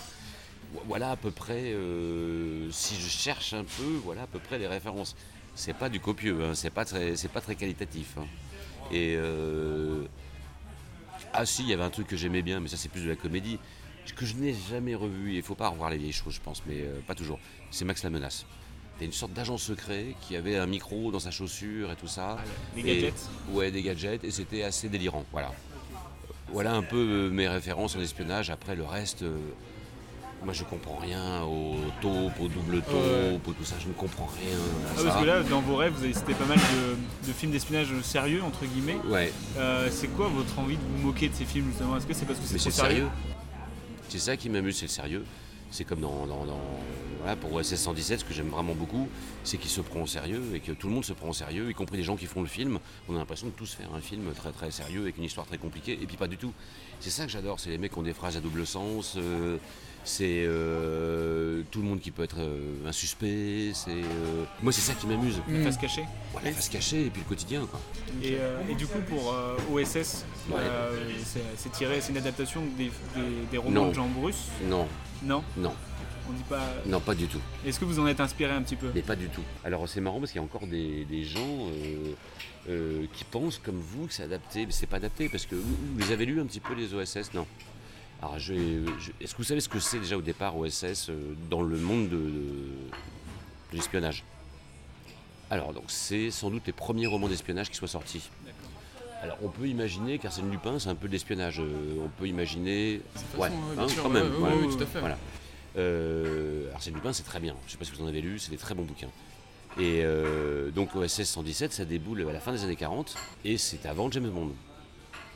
Vo- Voilà à peu près, euh, si je cherche un peu, voilà à peu près les références. C'est pas du copieux, hein, c'est pas très, pas très qualitatif. hein. Et euh, ah si, il y avait un truc que j'aimais bien, mais ça c'est plus de la comédie, que je n'ai jamais revu. Il faut pas revoir les vieilles choses, je pense, mais euh, pas toujours. C'est Max la menace. C'était une sorte d'agent secret qui avait un micro dans sa chaussure et tout ça. les Et- gadgets Ouais, des gadgets, et c'était assez délirant. Voilà. Voilà un peu euh, mes références en espionnage. Après, le reste, euh, moi je comprends rien au taupe, au double taupe, au tout ça, je ne comprends rien. à Ah, ça. parce que là, dans vos rêves, vous avez cité pas mal de, de films d'espionnage sérieux, entre guillemets. Ouais. Euh, c'est quoi votre envie de vous moquer de ces films, justement? Est-ce que c'est parce que c'est sérieux? C'est ça qui m'amuse, c'est le sérieux. C'est comme dans, voilà, pour OSS 117, ce que j'aime vraiment beaucoup, c'est qu'il se prend au sérieux et que tout le monde se prend au sérieux, y compris les gens qui font le film. On a l'impression de tous faire un film très très sérieux avec une histoire très compliquée, et puis pas du tout. C'est ça que j'adore, c'est les mecs qui ont des phrases à double sens, euh, c'est euh, tout le monde qui peut être euh, un suspect, c'est... euh, Moi c'est ça qui m'amuse. La face cachée Ouais, la face cachée et puis le quotidien quoi. Et, euh, et du coup, pour OSS, Ouais. c'est tiré, c'est une adaptation des, des- des romans Non. de Jean Bruce Non. Non Non. On dit pas. Non, pas du tout. Est-ce que vous en êtes inspiré un petit peu? Mais pas du tout. Alors c'est marrant parce qu'il y a encore des, des gens qui pensent comme vous que c'est adapté. Mais c'est pas adapté parce que vous, vous avez lu un petit peu les OSS Non. Alors je, je- est-ce que vous savez ce que c'est déjà au départ OSS euh, dans le monde de, de- de l'espionnage? Alors donc c'est sans doute les premiers romans d'espionnage qui soient sortis. Alors on peut imaginer qu'Arsène Lupin c'est un peu de l'espionnage. Euh, on peut imaginer, façon, ouais, bien hein, sûr, quand ouais, même. ouais, voilà. ouais, ouais, tout à fait. Voilà. Euh, Arsène Lupin c'est très bien. Je sais pas si vous en avez lu, c'est des très bons bouquins. Et euh, donc OSS 117 ça déboule à la fin des années 40 et c'est avant James Bond.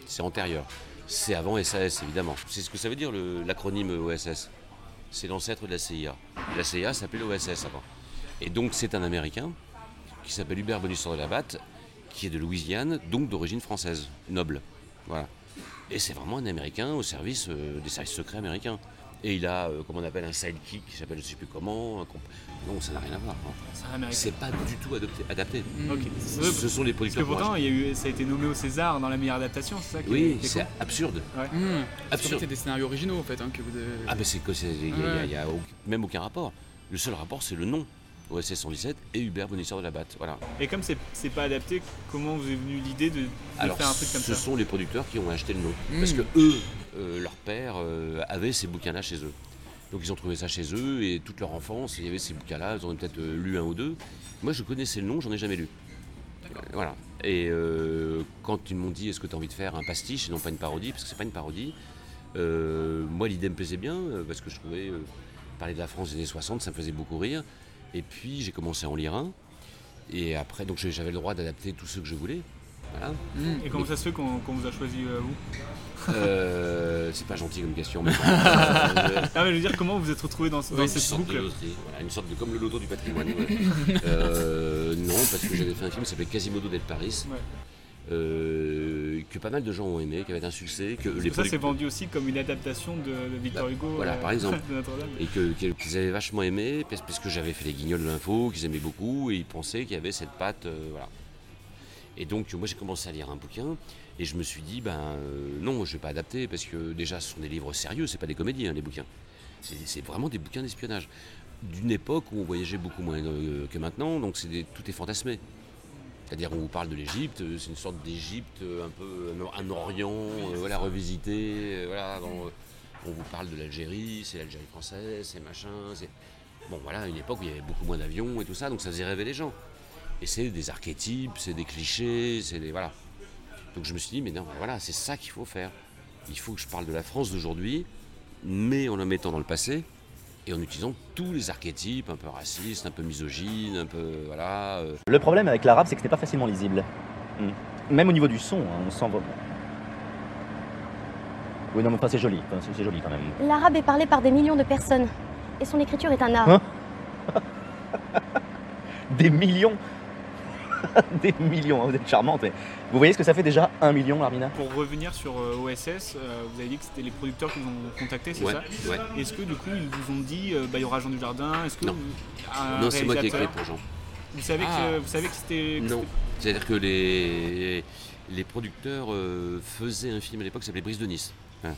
C'est antérieur. C'est avant SAS évidemment. C'est ce que ça veut dire l'acronyme OSS. C'est l'ancêtre de la CIA. La CIA s'appelait l'OSS avant. Et donc c'est un Américain qui s'appelle Hubert Bonisseur de la Batte, qui est de Louisiane, donc d'origine française, noble. Voilà. Et c'est vraiment un Américain au service euh, des services secrets américains. Et il a, euh, comment on appelle, un sidekick qui s'appelle je sais plus comment. un comp- Non, ça n'a rien à voir. hein. C'est un Américain. C'est pas du tout adopté- adapté. Ok. Ce, ce sont les Parce producteurs que pourtant, courageux. il y a eu, ça a été nommé au César dans la meilleure adaptation, c'est ça qui est- Oui, qui est c'est cool absurde. Ouais. Mmh. Parce qu'en fait, Absurde. c'est des scénarios originaux en fait hein, que vous avez. Ah ben c'est que c'est il y a- il y a, Ouais. il y a au- même aucun rapport. Le seul rapport c'est le nom. OSS 117 et Hubert Bonisseur de la Batte. Voilà. Et comme c'est c'est pas adapté, comment vous est venue l'idée de, de Alors faire un truc comme ce ça? sont les producteurs qui ont acheté le nom. Mm. Parce que eux, euh, leur père euh, avait ces bouquins-là chez eux. Donc ils ont trouvé ça chez eux et toute leur enfance, il y avait ces bouquins-là, ils en ont peut-être euh, lu un ou deux. Moi je connaissais le nom, j'en ai jamais lu. Euh, Voilà. Et euh, quand ils m'ont dit est-ce que tu as envie de faire un pastiche et non pas une parodie, parce que c'est pas une parodie, euh, moi l'idée me plaisait bien parce que je trouvais euh, parler de la France des années 60, ça me faisait beaucoup rire. Et puis j'ai commencé à en lire un. Et après, donc j'avais le droit d'adapter tous ceux que je voulais. Voilà. Et comment ça se fait qu'on vous a choisi euh, vous? Euh, c'est pas gentil comme question. Mais Ah mais je veux dire comment vous vous êtes retrouvé dans, ce- dans cette boucle de loterie, voilà, une sorte de comme le loto du patrimoine. ouais. Euh, non, parce que j'avais fait un film qui s'appelait Quasimodo del Paris, euh, que pas mal de gens ont aimé, qui avait un succès, que les ça c'est produc- vendu aussi comme une adaptation de, de Victor Hugo. Bah, Voilà, euh, par exemple. de Notre-Dame. Et que- qu'ils avaient vachement aimé, parce, parce que j'avais fait les guignols de l'info, qu'ils aimaient beaucoup, et ils pensaient qu'il y avait cette patte. euh, voilà. Et donc, moi, j'ai commencé à lire un bouquin, et je me suis dit, ben non, je vais pas adapter, parce que déjà, ce sont des livres sérieux, c'est pas des comédies, hein, les bouquins. C'est vraiment des bouquins d'espionnage. D'une époque où on voyageait beaucoup moins que maintenant, donc c'est tout est fantasmé. C'est-à-dire, on vous parle de l'Égypte, euh, c'est une sorte d'Égypte euh, un peu un, un Orient, euh, voilà, revisité. euh, voilà, euh, on vous parle de l'Algérie, c'est l'Algérie française, c'est machin. c'est- Bon, voilà, une époque où il y avait beaucoup moins d'avions et tout ça, donc ça faisait rêver les gens. Et c'est des archétypes, c'est des clichés, c'est des. Voilà. Donc je me suis dit, mais non, voilà, c'est ça qu'il faut faire. Il faut que je parle de la France d'aujourd'hui, mais en la mettant dans le passé et en utilisant tous les archétypes, un peu racistes, un peu misogynes, un peu. Voilà. euh, Le problème avec l'arabe, c'est que ce n'est pas facilement lisible. Hmm. Même au niveau du son, hein, on sent. Oui, non, mais enfin, c'est joli, enfin, c'est joli quand même. L'arabe est parlé par des millions de personnes. Et son écriture est un art. Hein? Des millions? Des millions, hein, vous êtes charmante. mais Vous voyez ce que ça fait déjà un million, Armina? Pour revenir sur euh, OSS, euh, vous avez dit que c'était les producteurs qui vous ont contacté, c'est Ouais, ça? ouais. Est-ce que du coup ils vous ont dit euh, bah, il y aura Jean Dujardin? Est-ce que Non. Non, c'est moi qui ai écrit pour Jean. Vous savez Ah. que vous savez que c'était Non. C'est-à-dire que les, les producteurs euh, faisaient un film à l'époque qui s'appelait Brise de Nice. Voilà.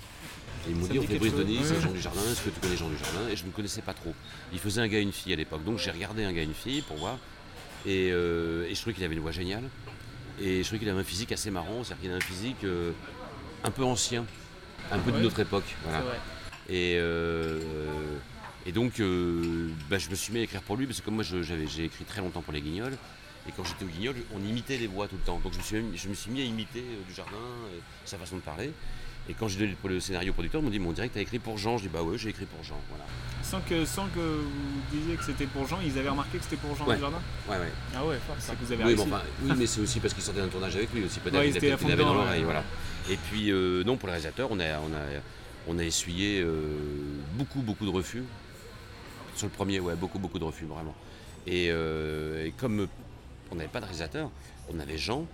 Et ils m'ont dit on fait Brise de. Nice Ouais. Jean Dujardin, est-ce que tu connais Jean Dujardin? Et je ne connaissais pas trop. Il faisait un gars et une fille à l'époque. Donc j'ai regardé un gars et une fille pour voir. Et, euh, et je trouvais qu'il avait une voix géniale. Et je trouvais qu'il avait un physique assez marrant. C'est-à-dire qu'il a un physique euh, un peu ancien, un peu de Ouais. notre époque. Voilà. C'est vrai. Et, euh, et donc, bah, je me suis mis à écrire pour lui, parce que comme moi, j'ai écrit très longtemps pour les Guignols, et quand j'étais au Guignol, on imitait les voix tout le temps. Donc, je me suis, mis- je me suis mis à imiter du jardin, sa façon de parler. Et quand j'ai donné le, scénario au producteur, ils m'ont dit, mon direct, t'as écrit pour Jean. Je dis, bah ouais, j'ai écrit pour Jean. Voilà. sans que sans que vous disiez que c'était pour Jean, ils avaient remarqué que c'était pour Jean Ouais. Dujardin Ouais, ouais. Ah ouais, fort, c'est que vous avez Oui, enfin, oui, mais c'est aussi parce qu'il sortait d'un tournage avec lui aussi. Peut-être Ouais, il il, a était à peut-être fond une avait dans l'oreille. Voilà. Et puis, euh, non, pour le réalisateur, on a, on a, on a essuyé euh, beaucoup, beaucoup de refus. Sur le premier, ouais, beaucoup, beaucoup de refus, vraiment. Et, euh, et comme on n'avait pas de réalisateur, on avait Jean,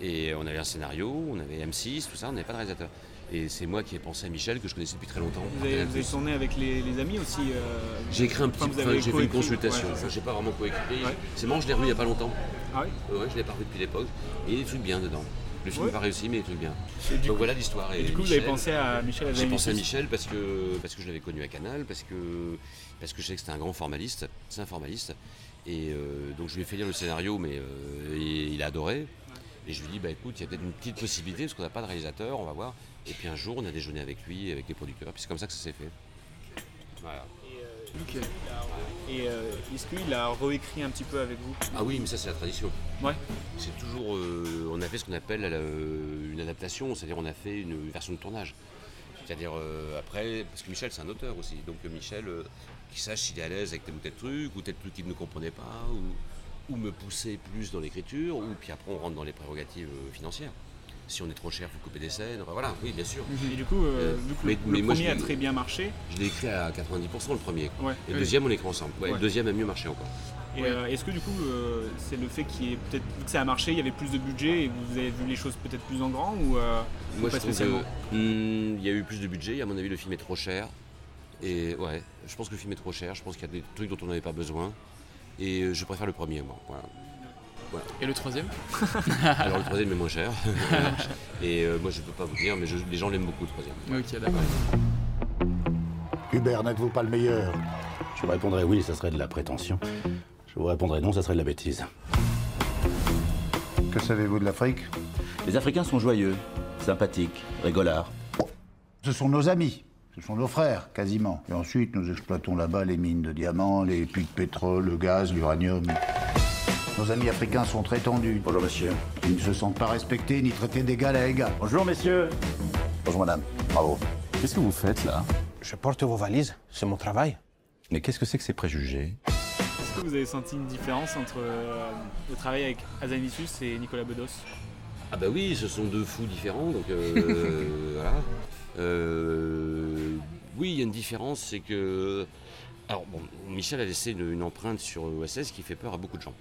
et on avait un scénario, on avait M6, tout ça, on n'avait pas de réalisateur. Et c'est moi qui ai pensé à Michel, que je connaissais depuis très longtemps. Vous avez, vous avez tourné avec les, les amis aussi euh, J'ai écrit un petit enfin, enfin, j'ai fait une consultation. ouais, ça. j'ai pas vraiment coécrit. Ouais. C'est marrant, je l'ai revu il y a pas longtemps. Ah Ouais, je l'ai pas revu depuis l'époque. Et il y a des trucs bien dedans. Le film Ouais. n'est pas réussi, mais il est truc bien. Et du Donc coup- voilà l'histoire. et du coup, vous avez pensé à Michel J'ai pensé à Michel parce que, parce que je l'avais connu à Canal, parce que, parce que je sais que c'était un grand formaliste. C'est un formaliste. Et euh, donc je lui ai fait lire le scénario, mais euh, et il a adoré. Et je lui ai dit, bah écoute, il y a peut-être une petite possibilité, parce qu'on n'a pas de réalisateur, on va voir. Et puis un jour, on a déjeuné avec lui, avec les producteurs. Puis c'est comme ça que ça s'est fait. Voilà. Et euh, est-ce qu'il a réécrit un petit peu avec vous? Ah oui, mais ça c'est la tradition. Ouais. C'est toujours, euh, on a fait ce qu'on appelle euh, une adaptation, c'est-à-dire on a fait une version de tournage. C'est-à-dire euh, après, parce que Michel c'est un auteur aussi, donc Michel qui sache s'il est à l'aise avec tel ou tel truc, ou tel truc qu'il ne comprenait pas, ou, ou me pousser plus dans l'écriture, ou puis après on rentre dans les prérogatives financières. Si on est trop cher, il faut couper des scènes, enfin, voilà, oui bien sûr. Et du coup, euh, du coup, le moi, premier je a très bien marché. Je l'ai écrit à 90% le premier. Ouais. Et le Oui. deuxième on l'écrit ensemble. Ouais, Ouais. Le deuxième a mieux marché encore. Et euh, est-ce que du coup, euh, c'est le fait qu'il y ait peut-être vu que ça a marché, il y avait plus de budget et vous avez vu les choses peut-être plus en grand ou, euh, ou Moi, pas je trouve spécialement hmm, il y a eu plus de budget. À mon avis, le film est trop cher. Et ouais, je pense que le film est trop cher. Je pense qu'il y a des trucs dont on n'avait pas besoin. Et euh, je préfère le premier, moi. Voilà. Voilà. Et le troisième Alors le troisième est moins cher. Et euh, moi, je peux pas vous dire, mais je- les gens l'aiment beaucoup, le troisième. Ok, d'accord. Hubert, n'êtes-vous pas le meilleur? Je vous répondrais oui, ça serait de la prétention. Je vous répondrais non, ça serait de la bêtise. Que savez-vous de l'Afrique? Les Africains sont joyeux, sympathiques, rigolards. Ce sont nos amis. Ce sont nos frères, quasiment. Et ensuite, nous exploitons là-bas les mines de diamants, les puits de pétrole, le gaz, l'uranium. Nos amis africains sont très tendus. Bonjour, monsieur. Ils ne se sentent pas respectés ni traités d'égal à égal. Bonjour, messieurs. Bonjour, madame. Bravo. Qu'est-ce que vous faites là? Je porte vos valises, c'est mon travail. Mais qu'est-ce que c'est que ces préjugés? Est-ce que vous avez senti une différence entre euh, le travail avec Azanavicius et Nicolas Bedos? Ah bah oui, ce sont deux fous différents, donc euh, voilà. Euh, oui, il y a une différence, c'est que... Alors bon, Michel a laissé une, une empreinte sur OSS qui fait peur à beaucoup de gens.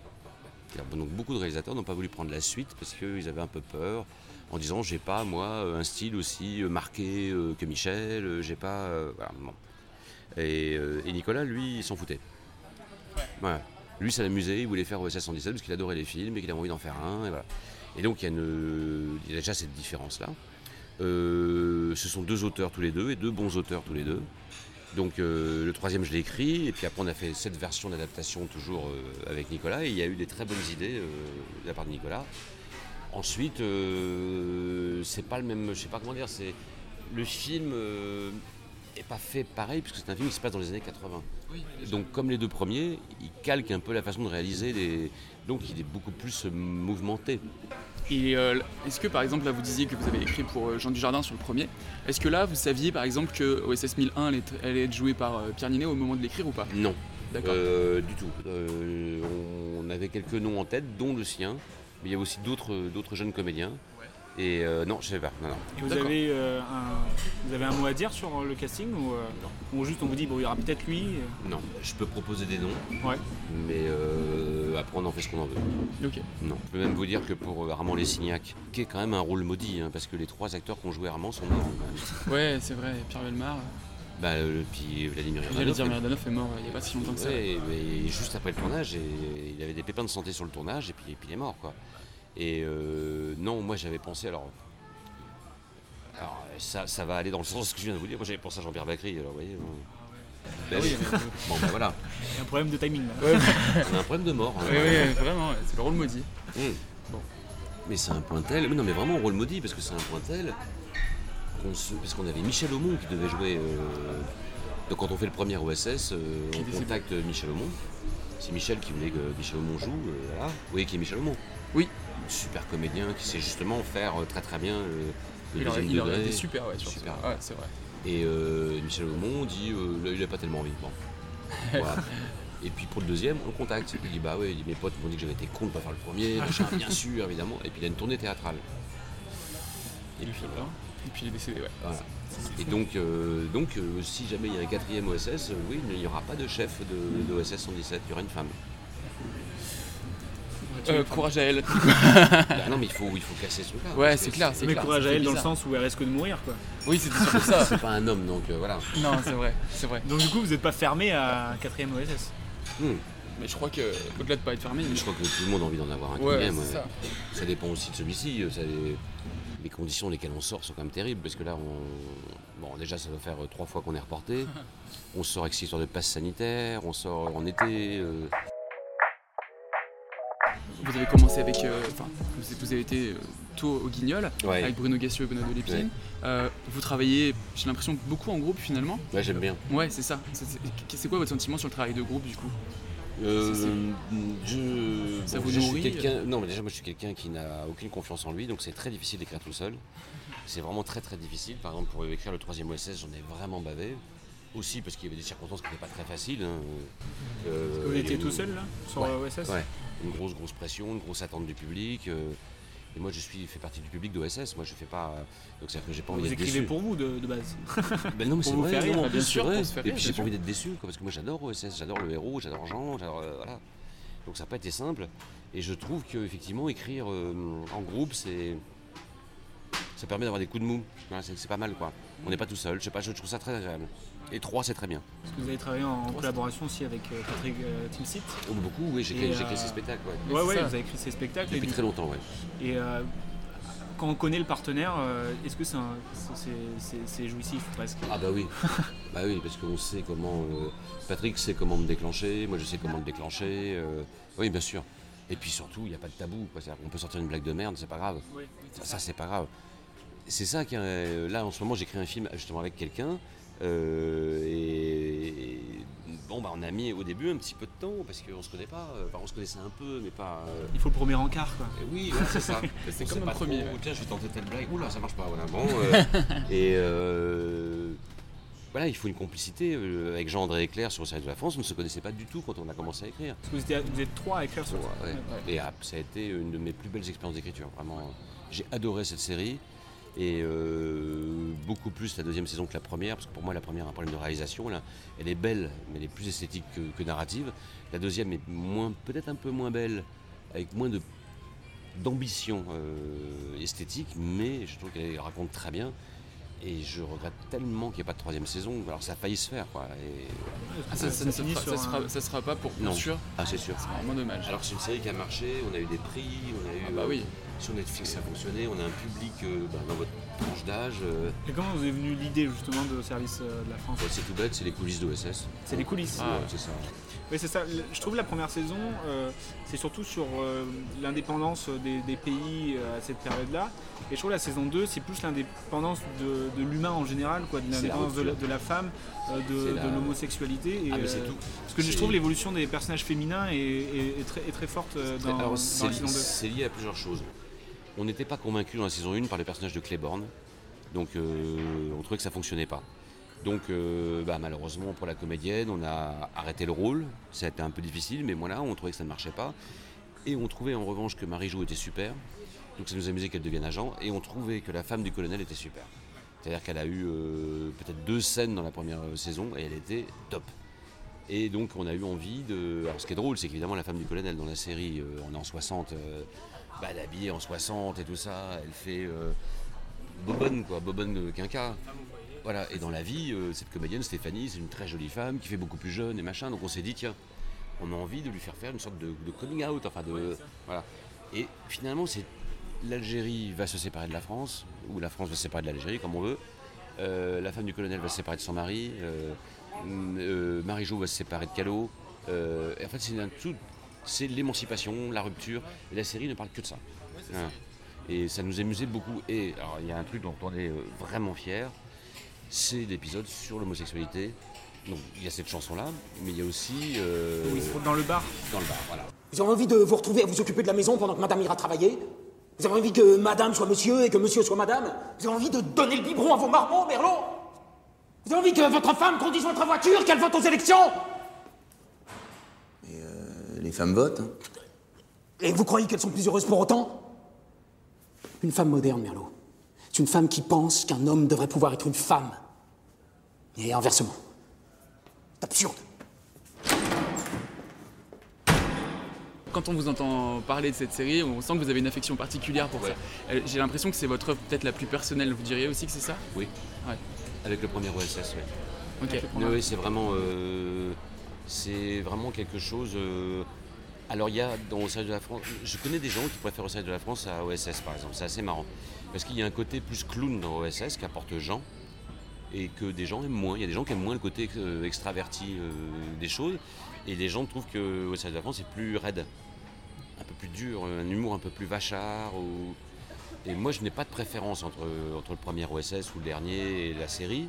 Donc beaucoup de réalisateurs n'ont pas voulu prendre la suite parce qu'ils avaient un peu peur en disant j'ai pas moi un style aussi euh, marqué euh, que Michel, euh, j'ai pas... euh, voilà, bon. et, euh, et Nicolas, lui, il s'en foutait. Voilà. Lui, ça l'amusait, il voulait faire OSS 117 parce qu'il adorait les films et qu'il avait envie d'en faire un. Et, voilà. et donc, il y, a une- il y a déjà cette différence-là. Euh, ce sont deux auteurs tous les deux et deux bons auteurs tous les deux. Donc, euh, le troisième, je l'ai écrit. Et puis après, on a fait cette version d'adaptation toujours euh, avec Nicolas. Et il y a eu des très bonnes idées euh, de la part de Nicolas. Ensuite, c'est pas le même. Je sais pas comment dire. C'est le film euh, est pas fait pareil puisque c'est un film qui se passe dans les années 80. Oui, bien sûr. Donc, comme les deux premiers, il calque un peu la façon de réaliser. Les... Donc, il est beaucoup plus euh, mouvementé. Et euh, est-ce que par exemple là vous disiez que vous avez écrit pour euh, Jean Dujardin sur le premier, est-ce que là vous saviez par exemple que OSS 1001 allait être, allait être joué par Pierre Ninet au moment de l'écrire ou pas? Non. D'accord. Euh, du tout. Euh, on avait quelques noms en tête, dont le sien. Mais il y a aussi d'autres d'autres jeunes comédiens. Et euh, non, je savais pas. Non, non. Et vous avez, euh, un, vous avez un mot à dire sur le casting ou, euh, ou juste on vous dit bon il y aura peut-être lui euh, Non, je peux proposer des noms. Ouais. Mais euh, après, on en fait ce qu'on en veut. Ok. Non. Je peux même vous dire que pour euh, Armand Lessignac, qui est quand même un rôle maudit, hein, parce que les trois acteurs qui ont joué Armand sont morts. Ouais, c'est vrai, Pierre Belmar. Bah, euh, puis Vladimir Vladimir Ivanov. Mirdanov est mort il y a pas si longtemps que ça. Ouais, mais juste après le tournage, et il avait des pépins de santé sur le tournage, et puis, et puis il est mort, quoi. Et euh, non, moi j'avais pensé, alors, alors ça, ça va aller dans le sens de ce que je viens de vous dire. Moi j'avais pensé à Jean-Pierre Bacry, alors vous voyez. bon. Ben oui, oui. mais- bon, ben voilà. Il y a un problème de timing là. On a un problème de mort. hein. Oui, oui, vraiment, ouais, c'est le rôle maudit. Hum. Mais c'est un point tel, mais non mais vraiment rôle maudit parce que c'est un point tel qu'on se- parce qu'on avait Michel Aumont qui devait jouer. euh, Donc quand on fait le premier OSS, euh, on contacte Michel Aumont. C'est Michel qui voulait que Michel Aumont joue, euh, voilà. Vous voyez qui est Michel Aumont Oui. Super comédien qui sait justement faire euh, très très bien euh, le Il deuxième il aurait degré. été super, ouais, super. ouais, c'est vrai. Et euh, Michel Aumont dit euh, là il a pas tellement envie. Bon. Voilà. Et puis pour le deuxième, on le contacte. Il dit bah ouais, il dit, mes potes m'ont dit que j'avais été con de pas faire le premier, machin, bien sûr, évidemment. Et puis il a une tournée théâtrale. Et puis voilà. Et puis il est décédé, ouais. Voilà. Et donc, euh, donc si jamais il y a un quatrième OSS, oui, il n'y aura pas de chef de, de OSS 117, il y aura une femme. Euh, courage à elle. Bah non, mais il faut, il faut casser ce truc-là. Ouais, c'est clair, c'est Mais clair. courage à elle dans le sens où elle risque de mourir quoi. Oui, c'est surtout ça. C'est pas un homme, donc euh, voilà. Non, c'est vrai, c'est vrai. Donc du coup vous n'êtes pas fermé à un quatrième OSS. Hmm. Mais je crois que, au-delà de pas être fermé, Je crois que tout le monde a envie d'en avoir un Ouais, quatrième. ça. Ça dépend aussi de celui-ci. ça- les, les conditions dans lesquelles on sort sont quand même terribles parce que là, on, bon, déjà, ça doit faire euh, trois fois qu'on est reporté. On sort avec cette histoire de passe sanitaire, on sort en été. Vous avez commencé avec. euh, Enfin, vous, vous avez été euh, tôt au Guignol, Ouais. avec Bruno Gassio et Benoît de Lépine. Ouais. Euh, vous travaillez, j'ai l'impression, beaucoup en groupe finalement. Ouais, j'aime bien. Ouais, c'est ça. C'est- quoi votre sentiment sur le travail de groupe du coup? Euh, je, Ça bon, vous déjà, je suis nourrit, quelqu'un. Non, mais déjà, moi, je suis quelqu'un qui n'a aucune confiance en lui, donc c'est très difficile d'écrire tout seul. C'est vraiment très très difficile. Par exemple, pour écrire le troisième OSS, j'en ai vraiment bavé. Aussi parce qu'il y avait des circonstances qui n'étaient pas très faciles. hein. Euh, Vous étiez tout seul, là, sur, Ouais, OSS Ouais. Une grosse grosse pression, une grosse attente du public. euh, et moi, je suis fait partie du public d'OSS. Moi, je fais pas. Donc, c'est-à-dire que j'ai pas envie Vous d'être écrivez déçu. pour vous de, de base. Ben non, mais c'est vous vrai, rire, non, bien sûr, faire Et rire, puis j'ai pas envie d'être déçu, quoi, parce que moi j'adore OSS, j'adore le héros, j'adore Jean, j'adore. euh, voilà. Donc ça n'a pas été simple. Et je trouve que effectivement écrire euh, en groupe, c'est. Ça permet d'avoir des coups de mou. Voilà, c'est pas mal quoi. On n'est pas tout seul, je sais pas, je trouve ça très agréable. Et trois, c'est très bien. Parce que vous avez travaillé en collaboration aussi avec euh, Patrick euh, Timsit. Oh, beaucoup, oui, j'ai créé, j'ai euh, créé ces spectacles. Ouais, Ouais, ouais, vous avez écrit ces spectacles. Depuis et du- très longtemps, ouais. Et euh, quand on connaît le partenaire, euh, est-ce que c'est c'est- c'est c'est jouissif presque? Ah bah oui, bah oui, parce qu'on sait comment. euh, Patrick sait comment me déclencher, moi je sais comment le déclencher. euh, oui, bien sûr. Et puis surtout, il n'y a pas de tabou. quoi. C'est-à-dire qu'on peut sortir une blague de merde, c'est pas grave. Oui, ça, ça, c'est pas grave. C'est ça qui. est- Là, en ce moment, j'écris un film justement avec quelqu'un. Euh, et, et bon, bah, on a mis au début un petit peu de temps parce qu'on se connaît pas. euh, Enfin, on se connaissait un peu, mais pas. euh, Il faut le premier encart quoi. et oui, c'est ça. C'est comme un premier, trop, ouais. Tiens, je vais tenter telle blague. Oula, ça marche pas. Voilà. Bon, et voilà, il faut une complicité. avec Jean-André Leclerc sur le service de la France, on ne se connaissait pas du tout quand on a commencé à écrire. Parce que vous êtes, vous êtes trois à écrire sur Ouais, ouais. Et ah, ça a été une de mes plus belles expériences d'écriture. Vraiment, j'ai adoré cette série. Et euh, beaucoup plus la deuxième saison que la première, parce que pour moi la première a un problème de réalisation. Là. Elle est belle, mais elle est plus esthétique que, que narrative. La deuxième est moins, peut-être un peu moins belle, avec moins de d'ambition euh, esthétique, mais je trouve qu'elle raconte très bien. Et je regrette tellement qu'il n'y ait pas de troisième saison. Alors ça a failli se faire, quoi. Et... Ah, ça, ça ne ça, un- sera, ça sera pas pour Non. sûr. Ah, c'est sûr. C'est vraiment dommage. Alors c'est une série qui a marché, on a eu des prix, on a eu. Ah bah oui. euh, sur Netflix ça a fonctionné, on a un public euh, bah, dans votre tranche d'âge. euh, Et comment vous est venue l'idée justement de service euh, de la France c'est tout bête, c'est les coulisses d'OSS. C'est les coulisses. Ouais, c'est ça. Oui, c'est ça. Le- Je trouve la première saison, euh, c'est surtout sur euh, l'indépendance des, des pays euh, à cette période-là. Et je trouve la saison 2, c'est plus l'indépendance de, de l'humain en général, quoi, de C'est la l'indépendance de, la- rupture. de la femme, euh, de, C'est la- de l'homosexualité. et, Ah, mais c'est euh, tout. Parce que je C'est- trouve l'évolution des personnages féminins est, est- est très, est très forte euh, dans, Alors, dans c'est, la saison 2. c'est lié à plusieurs choses. On n'était pas convaincu dans la saison 1 par les personnages de Claiborne, donc euh, on trouvait que ça fonctionnait pas. Donc euh, bah, malheureusement pour la comédienne, on a arrêté le rôle. Ça a été un peu difficile, mais voilà, on trouvait que ça ne marchait pas. Et on trouvait en revanche que Marie-Jo était super, donc ça nous amusait qu'elle devienne agent. Et on trouvait que la femme du colonel était super. C'est-à-dire qu'elle a eu euh, peut-être deux scènes dans la première saison et elle était top. Et donc on a eu envie de... Alors ce qui est drôle, c'est qu'évidemment la femme du colonel dans la série, on est en 60, euh, bah, elle est habillée en 60 et tout ça, elle fait euh, bobonne quoi, bobonne quinca. Voilà, et dans la vie, euh, cette comédienne Stéphanie, c'est une très jolie femme qui fait beaucoup plus jeune et machin, donc on s'est dit tiens, on a envie de lui faire faire une sorte de, de coming out, enfin de... Voilà. Et finalement, c'est l'Algérie va se séparer de la France, ou la France va se séparer de l'Algérie, comme on veut. Euh, la femme du colonel va se séparer de son mari. Euh, euh, Marie-Jo va se séparer de Callot. Et en fait, c'est un tout. C'est l'émancipation, la rupture. Et la série ne parle que de ça. Voilà. Et ça nous amusait beaucoup. Et alors, il y a un truc dont on est euh, vraiment fier, c'est l'épisode sur l'homosexualité. Donc, il y a cette chanson-là, mais il y a aussi. euh, Où ils se dans le bar. Dans le bar, voilà. Vous avez envie de vous retrouver à vous occuper de la maison pendant que madame ira travailler? Vous avez envie que madame soit monsieur et que monsieur soit madame? Vous avez envie de donner le biberon à vos marmots, Merlot? Vous avez envie que votre femme conduise votre voiture, qu'elle vote aux élections? Femmes votent. hein. Et vous croyez qu'elles sont plus heureuses pour autant? Une femme moderne, Merlot. C'est une femme qui pense qu'un homme devrait pouvoir être une femme. Et inversement. C'est absurde. Quand on vous entend parler de cette série, on sent que vous avez une affection particulière pour ça. Euh, J'ai l'impression que c'est votre œuvre peut-être la plus personnelle. Vous diriez aussi que c'est ça? Oui. Ouais. Avec le premier OSS, oui. Ok. Oui, oui, c'est vraiment. euh, C'est vraiment quelque chose. euh, Alors il y a dans Au service de la France, je connais des gens qui préfèrent Au service de la France à OSS par exemple. C'est assez marrant parce qu'il y a un côté plus clown dans OSS qu'apporte Jean et que des gens aiment moins. Il y a des gens qui aiment moins le côté euh, extraverti euh, des choses et les gens trouvent que Au service de la France est plus raide, un peu plus dur, un humour un peu plus vachard. ou- Et moi je n'ai pas de préférence entre, entre le premier OSS ou le dernier et la série.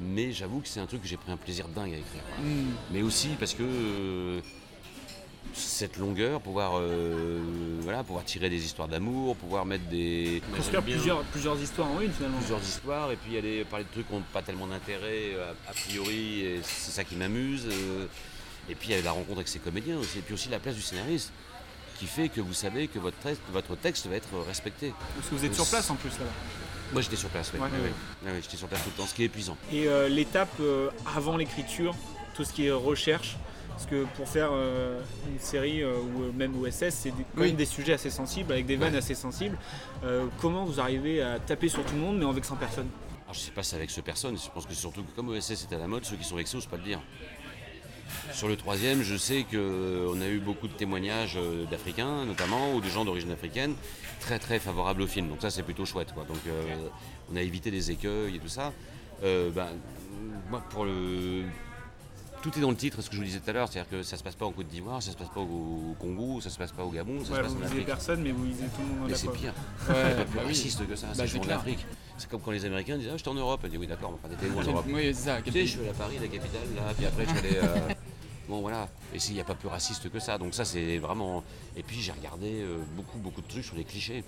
Mais j'avoue que c'est un truc que j'ai pris un plaisir dingue à écrire. Mm. Mais aussi parce que euh, cette longueur, pouvoir, euh, voilà, pouvoir tirer des histoires d'amour, pouvoir mettre des. Construire plusieurs, plusieurs histoires en une finalement. plusieurs histoires et puis aller parler de trucs qui n'ont pas tellement d'intérêt euh, a, a priori et c'est ça qui m'amuse. euh. et puis il y a la rencontre avec ses comédiens aussi. Et puis aussi la place du scénariste qui fait que vous savez que votre texte, votre texte va être respecté. Parce que vous êtes sur place en plus là. Moi j'étais sur place, oui. Ouais, oui, ouais. ouais, j'étais sur place tout le temps, ce qui est épuisant. Et euh, l'étape euh, avant l'écriture, tout ce qui est recherche, parce que pour faire euh, une série euh, ou euh, même OSS, c'est quand Oui. même des sujets assez sensibles, avec des vannes assez sensibles. Euh, comment vous arrivez à taper sur tout le monde mais en vexant personne? Alors je sais pas si c'est avec ce personne, je pense que c'est surtout que comme OSS est à la mode, ceux qui sont vexés, osent pas le dire. Sur le troisième, je sais qu'on a eu beaucoup de témoignages d'Africains, notamment, ou de gens d'origine africaine, très très favorables au film. Donc ça, c'est plutôt chouette. Quoi. Donc euh, on a évité les écueils et tout ça. Euh, ben, moi, pour le... Tout est dans le titre, ce que je vous disais tout à l'heure, c'est-à-dire que ça se passe pas en Côte d'Ivoire, ça se passe pas au Congo, ça se passe pas au Gabon, ça Ouais, se passe Vous en visez Afrique. personne mais vous visez tout le monde Mais c'est pire. Ouais, c'est pas plus bah oui. raciste que ça, Bah, c'est clair. l'Afrique. C'est comme quand les Américains disent Ah, j'étais en Europe. On dit Oui, d'accord, mais enfin, t'étais où en Europe oui, c'est ça, Tu sais, je suis allé à Paris, la capitale, là, puis après, je suis allé. euh, Bon, voilà. Et s'il n'y a pas plus raciste que ça. Donc, ça, c'est vraiment. Et puis, j'ai regardé euh, beaucoup, beaucoup de trucs sur les clichés.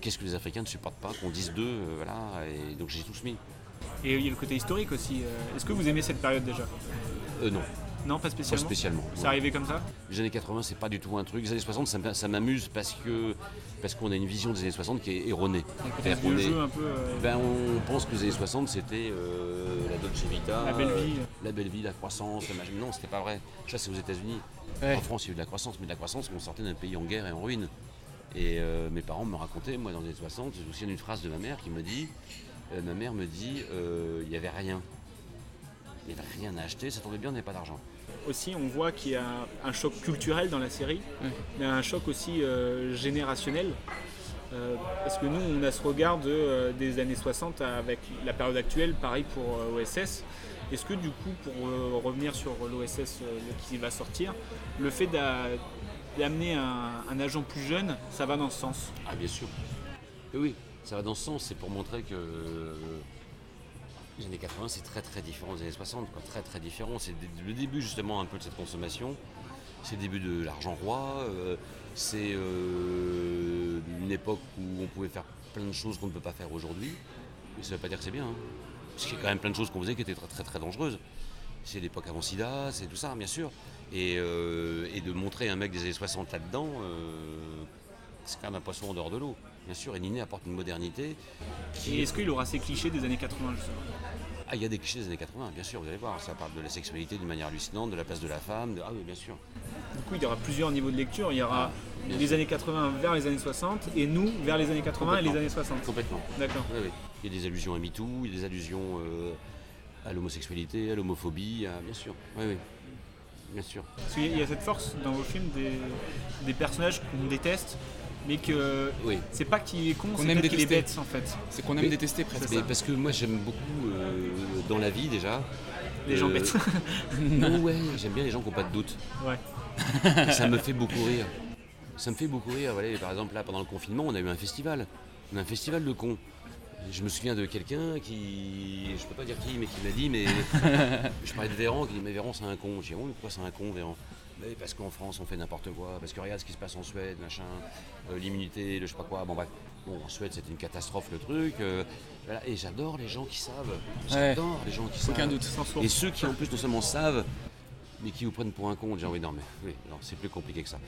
Qu'est-ce que les Africains ne supportent pas qu'on dise d'eux, euh, voilà. Et donc, j'ai tous mis. Et il y a le côté historique aussi. Est-ce que vous aimez cette période déjà? Euh, non. Non, pas spécialement. Pas spécialement. C'est arrivé comme ça Les années 80, c'est pas du tout un truc. Les années 60, ça m'amuse parce que parce qu'on a une vision des années 60 qui est erronée. est- un peu, euh, ben, on pense que les années 60, c'était euh, la Dolce Vita, La belle vie. euh, la belle vie, la croissance. la magie. Non, c'était pas vrai. Ça, c'est aux États-Unis. Ouais. En France, il y a eu de la croissance, mais de la croissance, on sortait d'un pays en guerre et en ruine. Et euh, mes parents me racontaient, moi, dans les années 60, je me souviens d'une phrase de ma mère qui me dit euh, ma mère me dit, euh, il n'y avait rien. Il n'y avait rien à acheter, ça tombait bien, on n'avait pas d'argent. aussi, on voit qu'il y a un choc culturel dans la série, mais un choc aussi euh, générationnel. Euh, parce que nous, on a ce regard de, euh, des années 60 avec la période actuelle, pareil pour OSS. Est-ce que du coup, pour revenir sur l'OSS qui va sortir, le fait d'a- d'amener un, un agent plus jeune, ça va dans ce sens? Ah bien sûr. Et oui, ça va dans ce sens, c'est pour montrer que les années 80 c'est très très différent des années 60, quoi. très très différent. C'est le début justement un peu de cette consommation, c'est le début de l'argent roi, euh, c'est euh, une époque où on pouvait faire plein de choses qu'on ne peut pas faire aujourd'hui, mais ça ne veut pas dire que c'est bien. hein. Parce qu'il y a quand même plein de choses qu'on faisait qui étaient très très très dangereuses. C'est l'époque avant Sida, c'est tout ça, bien sûr. Et, euh, et de montrer un mec des années 60 là-dedans, c'est quand même un poisson en dehors de l'eau. Bien sûr, et Niné apporte une modernité. Qui... Et est-ce qu'il aura ces clichés des années 80 justement? Ah, il y a des clichés des années 80, bien sûr, vous allez voir. Ça parle de la sexualité d'une manière hallucinante, de la place de la femme. de- Ah oui, bien sûr. Du coup, il y aura plusieurs niveaux de lecture. Il y aura bien les sûr. années 80 vers les années 60 et nous vers les années 80 et les années 60. Complètement. D'accord. Oui, oui. Il y a des allusions à MeToo, il y a des allusions euh, à l'homosexualité, à l'homophobie, à- bien sûr. Oui, oui. Bien sûr. Parce qu'il y a- il y a cette force dans vos films des, des personnages qu'on déteste, mais que c'est pas qu'il est con, Qu'on c'est qu'il est détester. bête en fait. C'est qu'on aime Mais- détester presque. mais parce que moi j'aime beaucoup euh, dans la vie déjà. Les gens bêtes. non ouais, j'aime bien les gens qui n'ont pas de doute. Ouais. Et ça me fait beaucoup rire. Ça me fait beaucoup rire. Voilà, par exemple là pendant le confinement, on a eu un festival. On a un festival de cons. Je me souviens de quelqu'un qui, je peux pas dire qui, mais qui m'a dit, mais je parlais de Véran, qui dit mais Véran c'est un con. J'ai dit oh, mais pourquoi c'est un con Véran? Mais parce qu'en France on fait n'importe quoi, parce que regarde ce qui se passe en Suède, machin, euh, l'immunité, le je sais pas quoi. Bon bref, bon en Suède c'était une catastrophe le truc. euh, voilà. et j'adore les gens qui savent. J'adore les gens qui savent. Aucun doute. Et ceux qui en plus non seulement savent, mais qui vous prennent pour un con, genre oui non mais oui, non, c'est plus compliqué que ça.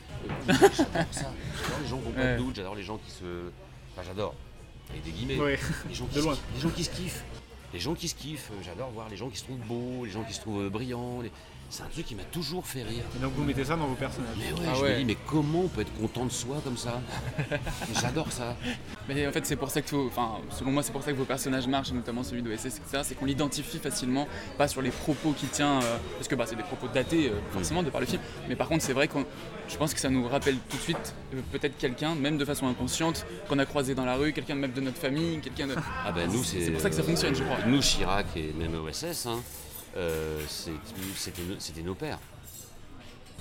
J'adore ça. J'adore les gens qui n'ont pas de doute, j'adore les gens qui se. Enfin j'adore. Avec des guillemets. Ouais. Les gens qui De se loin. Les gens qui se kiffent. Les gens qui se kiffent, euh, j'adore voir les gens qui se trouvent beaux, les gens qui se trouvent brillants. les- C'est un truc qui m'a toujours fait rire. Et donc vous mettez ça dans vos personnages. Mais ouais, Ah je ouais. me dis, mais comment on peut être content de soi comme ça J'adore ça. Mais en fait, c'est pour ça que, enfin, selon moi, c'est pour ça que vos personnages marchent, notamment celui d'OSS, etc. C'est qu'on l'identifie facilement, pas sur les propos qu'il tient, euh, parce que bah, c'est des propos datés, euh, forcément, de par le film. Mais par contre, c'est vrai que je pense que ça nous rappelle tout de suite euh, peut-être quelqu'un, même de façon inconsciente, qu'on a croisé dans la rue, quelqu'un même de notre famille, quelqu'un de. Ah ben nous, c'est. C'est pour ça que ça fonctionne, je crois. Nous, Chirac et même OSS, hein, euh, c'est- c'était nos- pères.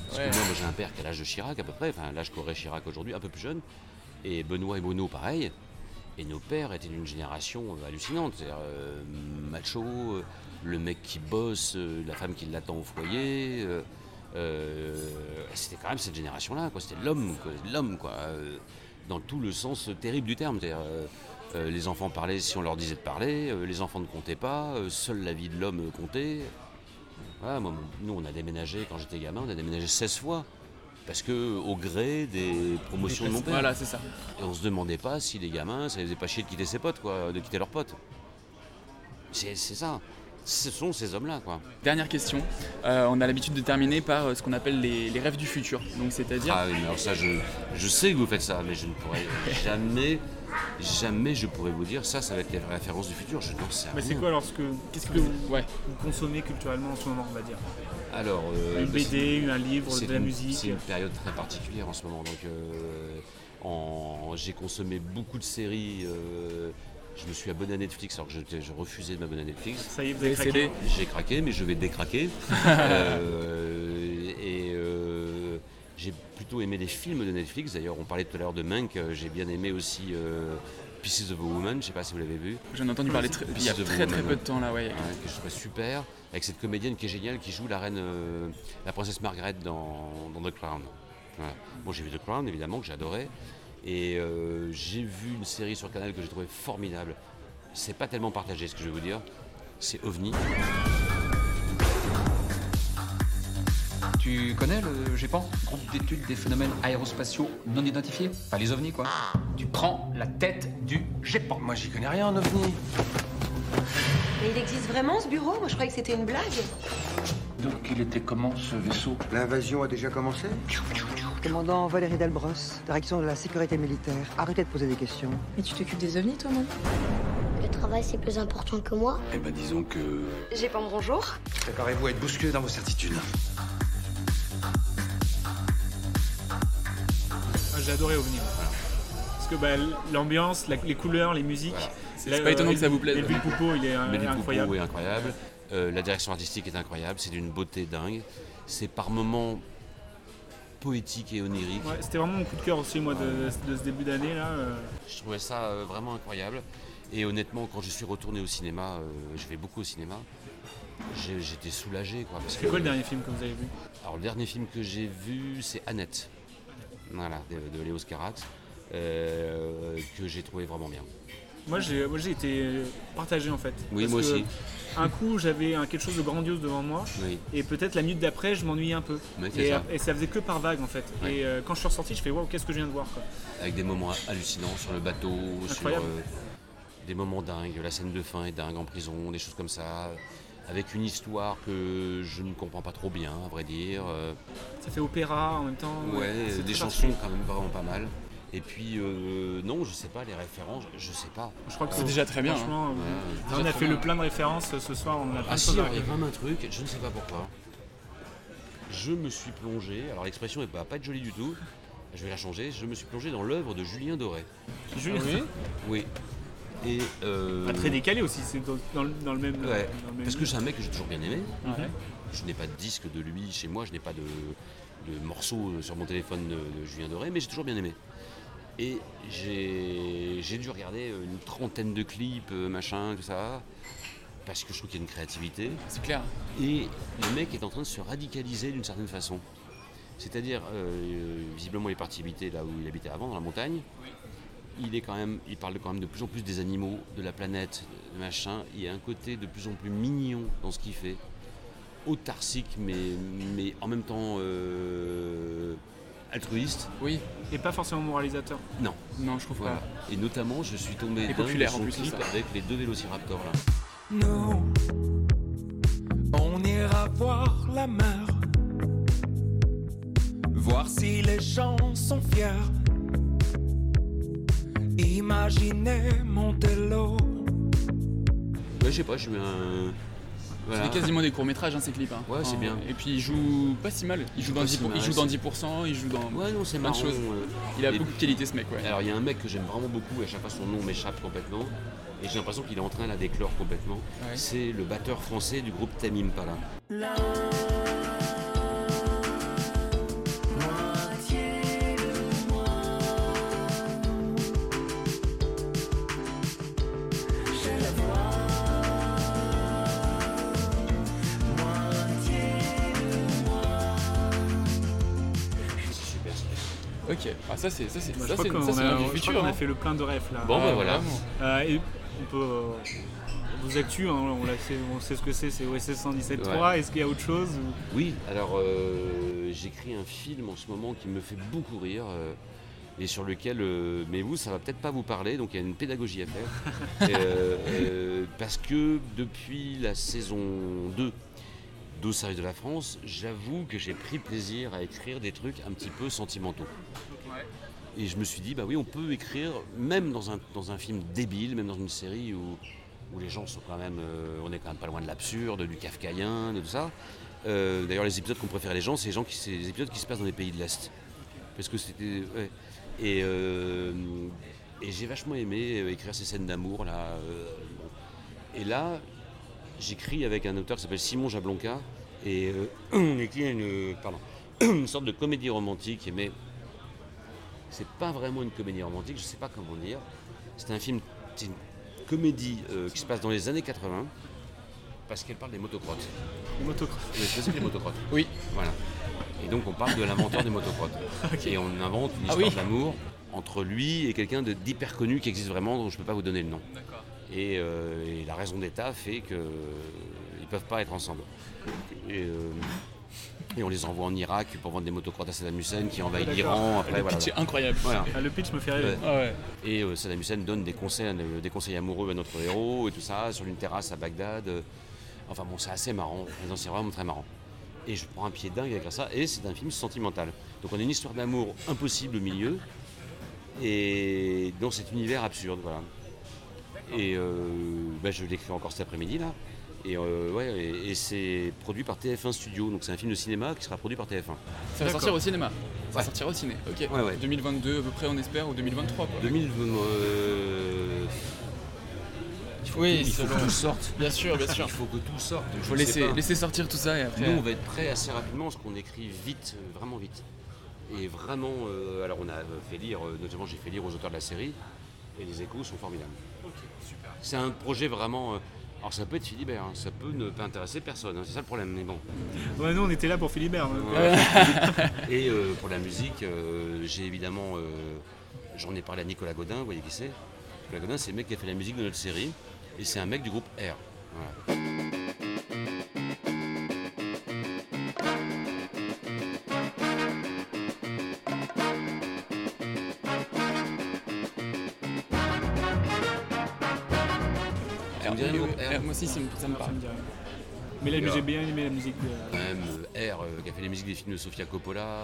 Parce Ouais. que moi, moi, j'ai un père qui a l'âge de Chirac à peu près, enfin l'âge qu'aurait Chirac aujourd'hui, un peu plus jeune. Et Benoît et Bruno, pareil. Et nos pères étaient d'une génération euh, hallucinante. C'est-à-dire euh, macho, euh, le mec qui bosse, la femme qui l'attend au foyer. c'était quand même cette génération-là, quoi. C'était l'homme. L'homme, quoi. dans tout le sens terrible du terme. C'est-à-dire, euh, les enfants parlaient si on leur disait de parler, euh, les enfants ne comptaient pas, euh, seule la vie de l'homme comptait. Voilà, moi, mon- nous, on a déménagé, quand j'étais gamin, on a déménagé 16 fois. Parce que au gré des promotions de mon père. Voilà, c'est ça. Et on se demandait pas si les gamins, ça les faisait pas chier de quitter ses potes, quoi, de quitter leurs potes. C'est c'est ça. Ce sont ces hommes-là, quoi. Dernière question. Euh, on a l'habitude de terminer par euh, ce qu'on appelle les, les rêves du futur. Donc, c'est-à-dire. Ah oui, mais alors ça, je, je sais que vous faites ça, mais je ne pourrais jamais, jamais je pourrais vous dire ça, ça va être les références du futur. Je n'en sais Mais c'est rien. quoi alors ce que, qu'est-ce que vous, vous consommez culturellement en ce moment, on va dire Alors, euh, Une bah, BD, c'est- un livre, de la une- musique. C'est une période très particulière en ce moment. Donc, euh, en- j'ai consommé beaucoup de séries. euh, je me suis abonné à Netflix alors que je, je refusais de m'abonner à Netflix. Ça y est, vous avez craqué. J'ai craqué, mais je vais décraquer. plutôt aimé les films de Netflix. D'ailleurs, on parlait tout à l'heure de Mank. euh, J'ai bien aimé aussi euh, Pieces of a Woman. Je sais pas si vous l'avez vu. J'en ai entendu parler très- il y a très, très Woman, peu de temps, là, ouais. que je trouvais super. Avec cette comédienne qui est géniale, qui joue la reine, euh, la princesse Margaret dans, dans The Crown. Voilà. Bon, j'ai vu The Crown, évidemment, que j'adorais. Et euh, j'ai vu une série sur Canal que j'ai trouvé formidable. C'est pas tellement partagé ce que je vais vous dire. C'est OVNI. Tu connais le GEPAN, groupe d'études des phénomènes aérospatiaux non identifiés? Pas les ovnis, quoi. Tu prends la tête du GEPAN. Moi, j'y connais rien en ovnis. Mais il existe vraiment ce bureau? Moi je croyais que c'était une blague. Donc il était comment ce vaisseau? L'invasion a déjà commencé? Commandant Valérie Delbros, direction de la sécurité militaire. Arrêtez de poser des questions. Mais tu t'occupes des ovnis, toi, non? Le travail, c'est plus important que moi. Eh ben disons que... J'ai pas bonjour. Préparez-vous à être bousculé dans vos certitudes. J'ai adoré OVNI. Parce que bah, l'ambiance, la- les couleurs, les musiques. C'est la- pas étonnant euh, que ça vous plaise. Et puis le Poupeau, il est, euh, incroyable. Est incroyable. Euh, la direction artistique est incroyable. C'est d'une beauté dingue. C'est par moments poétique et onirique. Ouais, C'était vraiment mon coup de cœur aussi, moi, de, de ce début d'année. là. euh. Je trouvais ça euh, vraiment incroyable. Et honnêtement, quand je suis retourné au cinéma, euh, je vais beaucoup au cinéma, j'ai- j'étais soulagé. Quoi, parce C'est quoi le dernier film que vous avez vu? Alors, le dernier film que j'ai vu, c'est Annette, voilà, de, de Léo Scarax, euh, que j'ai trouvé vraiment bien. Moi, j'ai moi, j'ai été partagé en fait. Oui, Parce moi que aussi. Un coup, j'avais un- quelque chose de grandiose devant moi. Oui. Et peut-être la minute d'après, je m'ennuyais un peu. C'est et, ça. et ça faisait que par vague en fait. Et euh, quand je suis ressorti, je fais waouh, qu'est-ce que je viens de voir quoi. Avec des moments hallucinants sur le bateau, sur euh, des moments dingues. La scène de fin est dingue en prison, des choses comme ça. Avec une histoire que je ne comprends pas trop bien, à vrai dire. euh, Ça fait opéra en même temps. Ouais, c'est des chansons quand même vraiment pas mal. Et puis, euh, non, je sais pas, les références, je sais pas. Je crois que C'est déjà très bien, Franchement, hein. euh, Ouais, on a fait bien. le plein de références ce soir. On a Ah de si, il y a quand même un truc, je ne sais pas pourquoi. Je me suis plongé, alors l'expression ne va pas être jolie du tout, je vais la changer, je me suis plongé dans l'œuvre de Julien Doré. Julien Ah oui? Oui. Et euh, Ah, très décalé aussi, c'est dans, dans le- même. Ouais, dans le même parce que c'est un mec que j'ai toujours bien aimé. Je n'ai pas de disque de lui chez moi, je n'ai pas de, de morceau sur mon téléphone de, de Julien Doré, mais j'ai toujours bien aimé. Et j'ai dû regarder une trentaine de clips, euh, machin, tout ça, parce que je trouve qu'il y a une créativité. C'est clair. Et le mec est en train de se radicaliser d'une certaine façon. C'est-à-dire, euh, visiblement, il est parti habiter là où il habitait avant, dans la montagne. Il est quand même, il parle quand même de plus en plus des animaux, de la planète, de machin. Il y a un côté de plus en plus mignon dans ce qu'il fait, autarcique, mais, mais en même temps euh, altruiste. Oui. Et pas forcément moralisateur. Non. Non, je trouve Voilà. pas. Et notamment, je suis tombé Et populaire, de en son plus, c'est clip avec les deux vélociraptors là. Non, on à voir la mer. Voir si les gens sont fiers. Imaginez Montello. Ouais, je sais pas, je mets un. Voilà. C'est quasiment des courts-métrages, hein, ces clips. hein. Ouais, c'est bien. Et puis il joue pas si mal. Il joue, dans, Pas 10, si mal, il joue dans 10%, il joue dans Ouais, non, c'est plein de marrant. choses. euh, Il a et- beaucoup de qualité, ce mec, ouais. Alors, il y a un mec que j'aime vraiment beaucoup, et à chaque fois son nom m'échappe complètement. Et j'ai l'impression qu'il est en train là d'éclore complètement. Ouais. C'est le batteur français du groupe Tamim Pala. Ça c'est ça c'est Bah, ça c'est du futur. qu'on a hein. fait le plein de rêves là. Bon, bah, Ah, voilà. Euh, et on peut. euh, vous actu, hein, on, on sait ce que c'est, c'est OSS 117.3. Ouais. Est-ce qu'il y a autre chose ou- Oui, alors euh, j'écris un film en ce moment qui me fait beaucoup rire euh, et sur lequel, euh, mais vous, ça va peut-être pas vous parler, donc il y a une pédagogie à faire. Et, euh, euh, parce que depuis la saison 2 de la France, j'avoue que j'ai pris plaisir à écrire des trucs un petit peu sentimentaux. Et je me suis dit, bah oui, on peut écrire, même dans un, dans un film débile, même dans une série où, où les gens sont quand même. euh, on est quand même pas loin de l'absurde, du kafkaïen, de tout ça. Euh, D'ailleurs, les épisodes qu'on préfère les gens, c'est les, gens qui, c'est les épisodes qui se passent dans les pays de l'Est. Parce que c'était. ouais. Et, euh, et j'ai vachement aimé écrire ces scènes d'amour, là. Et là, j'écris avec un auteur qui s'appelle Simon Jablonka. Et euh, on écrit une, pardon, une sorte de comédie romantique, mais c'est pas vraiment une comédie romantique, je sais pas comment dire. C'est un film, c'est une comédie euh, qui se passe dans les années 80 parce qu'elle parle des motocrottes. Les motocrottes. Que les motocrottes Oui. Voilà. Et donc on parle de l'inventeur des motocrottes. Et on invente une Ah histoire oui. d'amour entre lui et quelqu'un d'hyper connu qui existe vraiment, dont je peux pas vous donner le nom. D'accord. Et, euh, et la raison d'État fait qu'ils ne peuvent pas être ensemble. Et, euh, et on les envoie en Irak pour vendre des motocrottes à Saddam Hussein qui envahit l'Iran. Après, Le voilà, pitch est voilà. incroyable. Voilà. Ah, le pitch me fait rêver. Ah ouais. Et euh, Saddam Hussein donne des conseils, des conseils amoureux à notre héros et tout ça sur une terrasse à Bagdad. Enfin bon, c'est assez marrant. C'est vraiment très marrant. Et je prends un pied dingue avec ça. Et c'est un film sentimental. Donc on a une histoire d'amour impossible au milieu et dans cet univers absurde, voilà. Et euh, bah, je l'écris encore cet après-midi là. Et, euh, ouais, et, et c'est produit par TF1 Studio, donc c'est un film de cinéma qui sera produit par TF1. Ça va sortir au cinéma. Ça Ouais. sortira au ciné. Ok. Ouais, ouais. 2022 à peu près on espère ou 2023 quoi. 2000, euh, il faut Oui, que, il faut que tout sorte. Bien sûr, bien sûr. Il faut que tout sorte. Il faut laisser, laisser sortir tout ça et après. Nous, on va être prêts assez rapidement parce qu'on écrit vite, euh, vraiment vite. Et vraiment, euh, alors on a fait lire, notamment j'ai fait lire aux auteurs de la série, et les échos sont formidables. C'est un projet vraiment. euh, alors ça peut être Philibert, hein, ça peut ne pas intéresser personne, hein, c'est ça le problème, mais bon. Ouais, nous on était là pour Philibert. Ouais. euh, et euh, pour la musique, euh, j'ai évidemment. euh, J'en ai parlé à Nicolas Godin, vous voyez qui c'est Nicolas Godin, c'est le mec qui a fait la musique de notre série, et c'est un mec du groupe R. Voilà. Me rien, le Moi aussi ça me, ça me ça parle. Mais là, Et, j'ai bien aimé la musique. de- Même euh, R, euh, qui a fait les musiques des films de Sofia Coppola.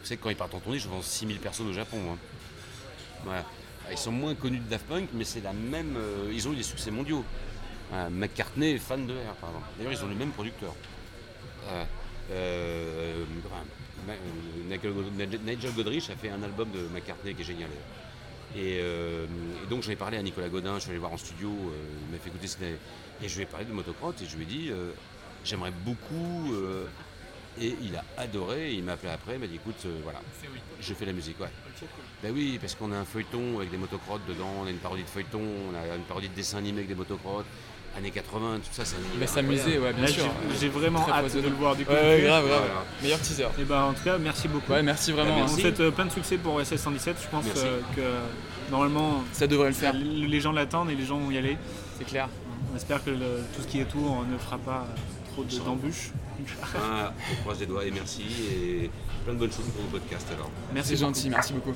vous savez que quand ils partent en tournée, je vends 6000 personnes au Japon. hein. Voilà. Ah, Ils sont moins connus de Daft Punk, mais c'est la même. euh, ils ont eu des succès mondiaux. Voilà, McCartney est fan de R, par exemple. D'ailleurs, ils ont le même producteur. Euh, euh, euh, God- Nigel Godrich a fait un album de McCartney qui est génial. Et, euh, et donc j'en ai parlé à Nicolas Godin, je suis allé voir en studio, euh, il m'a fait écouter ce qu'il- Et je lui ai parlé de motocross et je lui ai dit euh, j'aimerais beaucoup. euh, et il a adoré, il m'a appelé après, il m'a dit écoute, voilà, je fais la musique, ouais. Ben oui, parce qu'on a un feuilleton avec des motocrottes dedans, on a une parodie de feuilleton, on a une parodie de dessin animé avec des motocrottes, années 80, tout ça, c'est un Il va s'amuser, ouais, bien Là, sûr. j'ai- vraiment Très hâte de le voir du coup. Ouais, ouais, grave, grave. Meilleur teaser. Et ben en tout cas, merci beaucoup. Ouais, merci vraiment. On hein. vous souhaite euh, plein de succès pour SS 117. Je pense Merci. euh, que normalement, Ça devrait le faire. les gens l'attendent et les gens vont y aller. C'est clair. On espère que le- tout ce qui est autour ne fera pas euh, trop de- d'embûches. Ah, on croise les doigts et merci, et plein de bonnes choses pour vos podcasts alors. C'est beaucoup. gentil, merci beaucoup.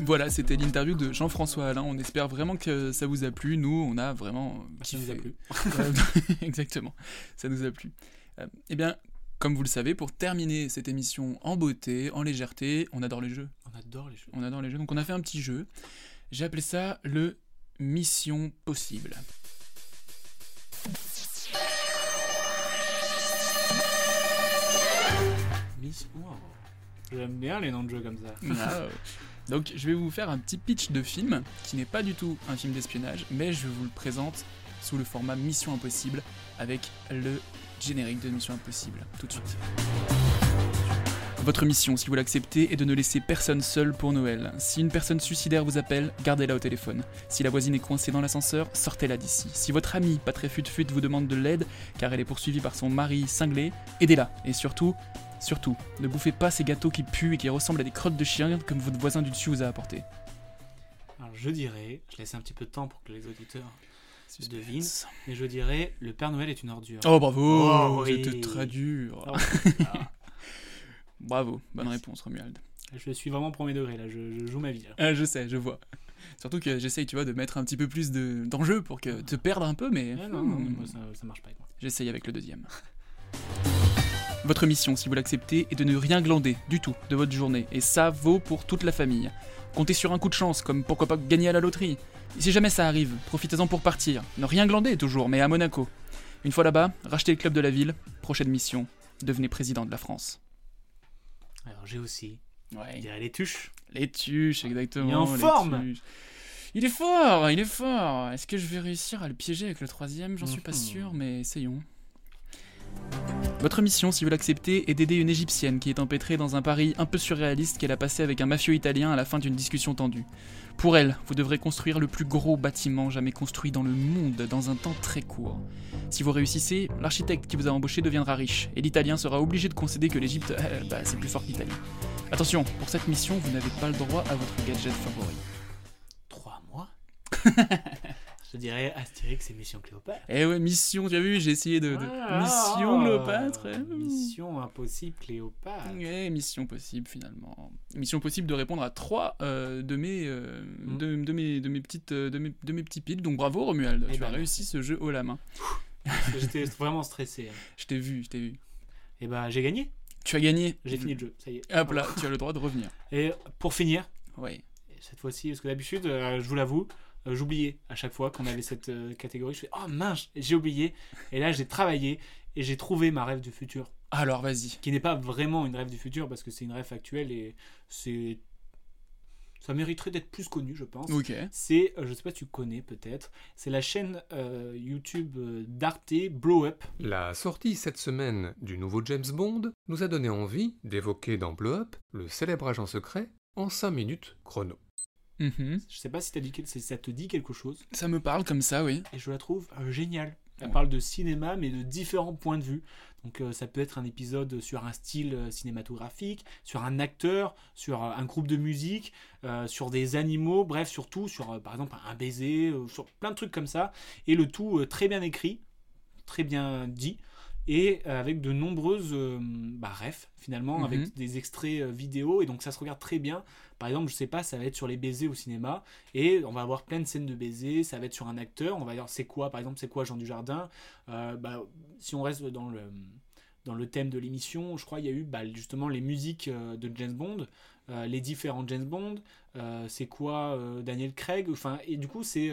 Voilà, c'était l'interview de Jean-François Alain. On espère vraiment que ça vous a plu. Nous, on a vraiment Ça nous a plu. Exactement, ça nous a plu. Euh, eh bien, comme vous le savez, pour terminer cette émission en beauté, en légèreté, on adore les jeux. On adore les jeux. On adore les jeux. Donc on a fait un petit jeu. J'ai appelé ça le Mission Possible. Miss. Wow. J'aime bien les noms de jeux comme ça. Donc je vais vous faire un petit pitch de film qui n'est pas du tout un film d'espionnage, mais je vous le présente sous le format Mission Impossible avec le générique de Mission Impossible tout de suite. Votre mission, si vous l'acceptez, est de ne laisser personne seul pour Noël. Si une personne suicidaire vous appelle, gardez-la au téléphone. Si la voisine est coincée dans l'ascenseur, sortez-la d'ici. Si votre amie, pas très fut-fut, vous demande de l'aide car elle est poursuivie par son mari cinglé, aidez-la. Et surtout, surtout, ne bouffez pas ces gâteaux qui puent et qui ressemblent à des crottes de chien comme votre voisin du dessus vous a apporté. Alors je dirais, je laisse un petit peu de temps pour que les auditeurs se devinent, mais je dirais le Père Noël est une ordure. Oh bravo, Oh, oui. c'était très dur. Oh, ah. Bravo, bonne réponse Romuald. Je suis vraiment premier degré là, je, je joue ma vie. là. Ah, je sais, je vois. Surtout que j'essaye, tu vois, de mettre un petit peu plus de- d'enjeu pour que te perdre un peu, mais Ah non, non, mais moi, ça, ça marche pas avec moi. j'essaye avec le deuxième. Votre mission, si vous l'acceptez, est de ne rien glander du tout de votre journée, et ça vaut pour toute la famille. Comptez sur un coup de chance, comme pourquoi pas gagner à la loterie. Et si jamais ça arrive, profitez-en pour partir. Ne rien glander toujours, mais à Monaco. Une fois là-bas, rachetez le club de la ville. Prochaine mission, devenez président de la France. Alors j'ai aussi. Ouais. Je dirais les tuches. Les tuches, exactement. Il est en les forme. tuches. Il est fort, il est fort. Est-ce que je vais réussir à le piéger avec le troisième? J'en suis pas Mhm. sûr, mais essayons. Votre mission, si vous l'acceptez, est d'aider une égyptienne qui est empêtrée dans un pari un peu surréaliste qu'elle a passé avec un mafieux italien à la fin d'une discussion tendue. Pour elle, vous devrez construire le plus gros bâtiment jamais construit dans le monde dans un temps très court. Si vous réussissez, l'architecte qui vous a embauché deviendra riche, et l'Italien sera obligé de concéder que l'Égypte, euh, bah, c'est plus fort que l'Italie. Attention, pour cette mission, vous n'avez pas le droit à votre gadget favori. Trois mois? Je dirais Astérix et Mission Cléopâtre. Eh ouais, mission, tu as vu, j'ai essayé de... de- Ah, mission Cléopâtre. eh. Mission impossible Cléopâtre. Ouais, mission possible finalement. Mission possible de répondre à trois euh, de, mes, euh, Mm. de, de mes, de, mes petites, euh, de, mes, de mes petits piles. Donc bravo Romuald, Eh tu ben, as réussi ce jeu haut la main. J'étais vraiment stressé. hein. Je t'ai vu, je t'ai vu. Et bah j'ai gagné. Tu as gagné. J'ai fini le jeu, ça y est. Hop là, tu as le droit de revenir. Et pour finir, Ouais. cette fois-ci, parce que d'habitude, je vous l'avoue, euh, j'oubliais à chaque fois qu'on avait cette euh, catégorie. Je fais oh mince, j'ai oublié. Et là, j'ai travaillé et j'ai trouvé ma rêve du futur. Alors vas-y. Qui n'est pas vraiment une rêve du futur parce que c'est une rêve actuelle et c'est. Ça mériterait d'être plus connu, je pense. Ok. C'est, euh, je sais pas si tu connais peut-être, c'est la chaîne euh, YouTube d'Arte Blow Up. La sortie cette semaine du nouveau James Bond nous a donné envie d'évoquer dans Blow Up le célèbre agent secret en 5 minutes chrono. Mhm. Je sais pas si, dit ça te dit quelque chose. Ça me parle comme ça, oui. Et je la trouve euh, géniale. Elle Ouais. parle de cinéma, mais de différents points de vue. Donc euh, ça peut être un épisode sur un style euh, cinématographique, sur un acteur, sur euh, un groupe de musique, sur des animaux, bref, surtout sur, euh, par exemple, un baiser, sur plein de trucs comme ça. Et le tout très bien écrit, très bien dit, et euh, avec de nombreuses euh, bah, refs, finalement, Mhm. avec des extraits euh, vidéo. Et donc ça se regarde très bien. Par exemple, je sais pas, ça va être sur les baisers au cinéma, et on va avoir plein de scènes de baisers, ça va être sur un acteur, on va dire c'est quoi, par exemple, c'est quoi Jean Dujardin Euh, bah, Si on reste dans le, dans le thème de l'émission, je crois il y a eu bah, justement les musiques de James Bond, les différents James Bond, c'est quoi Daniel Craig, enfin, et du coup c'est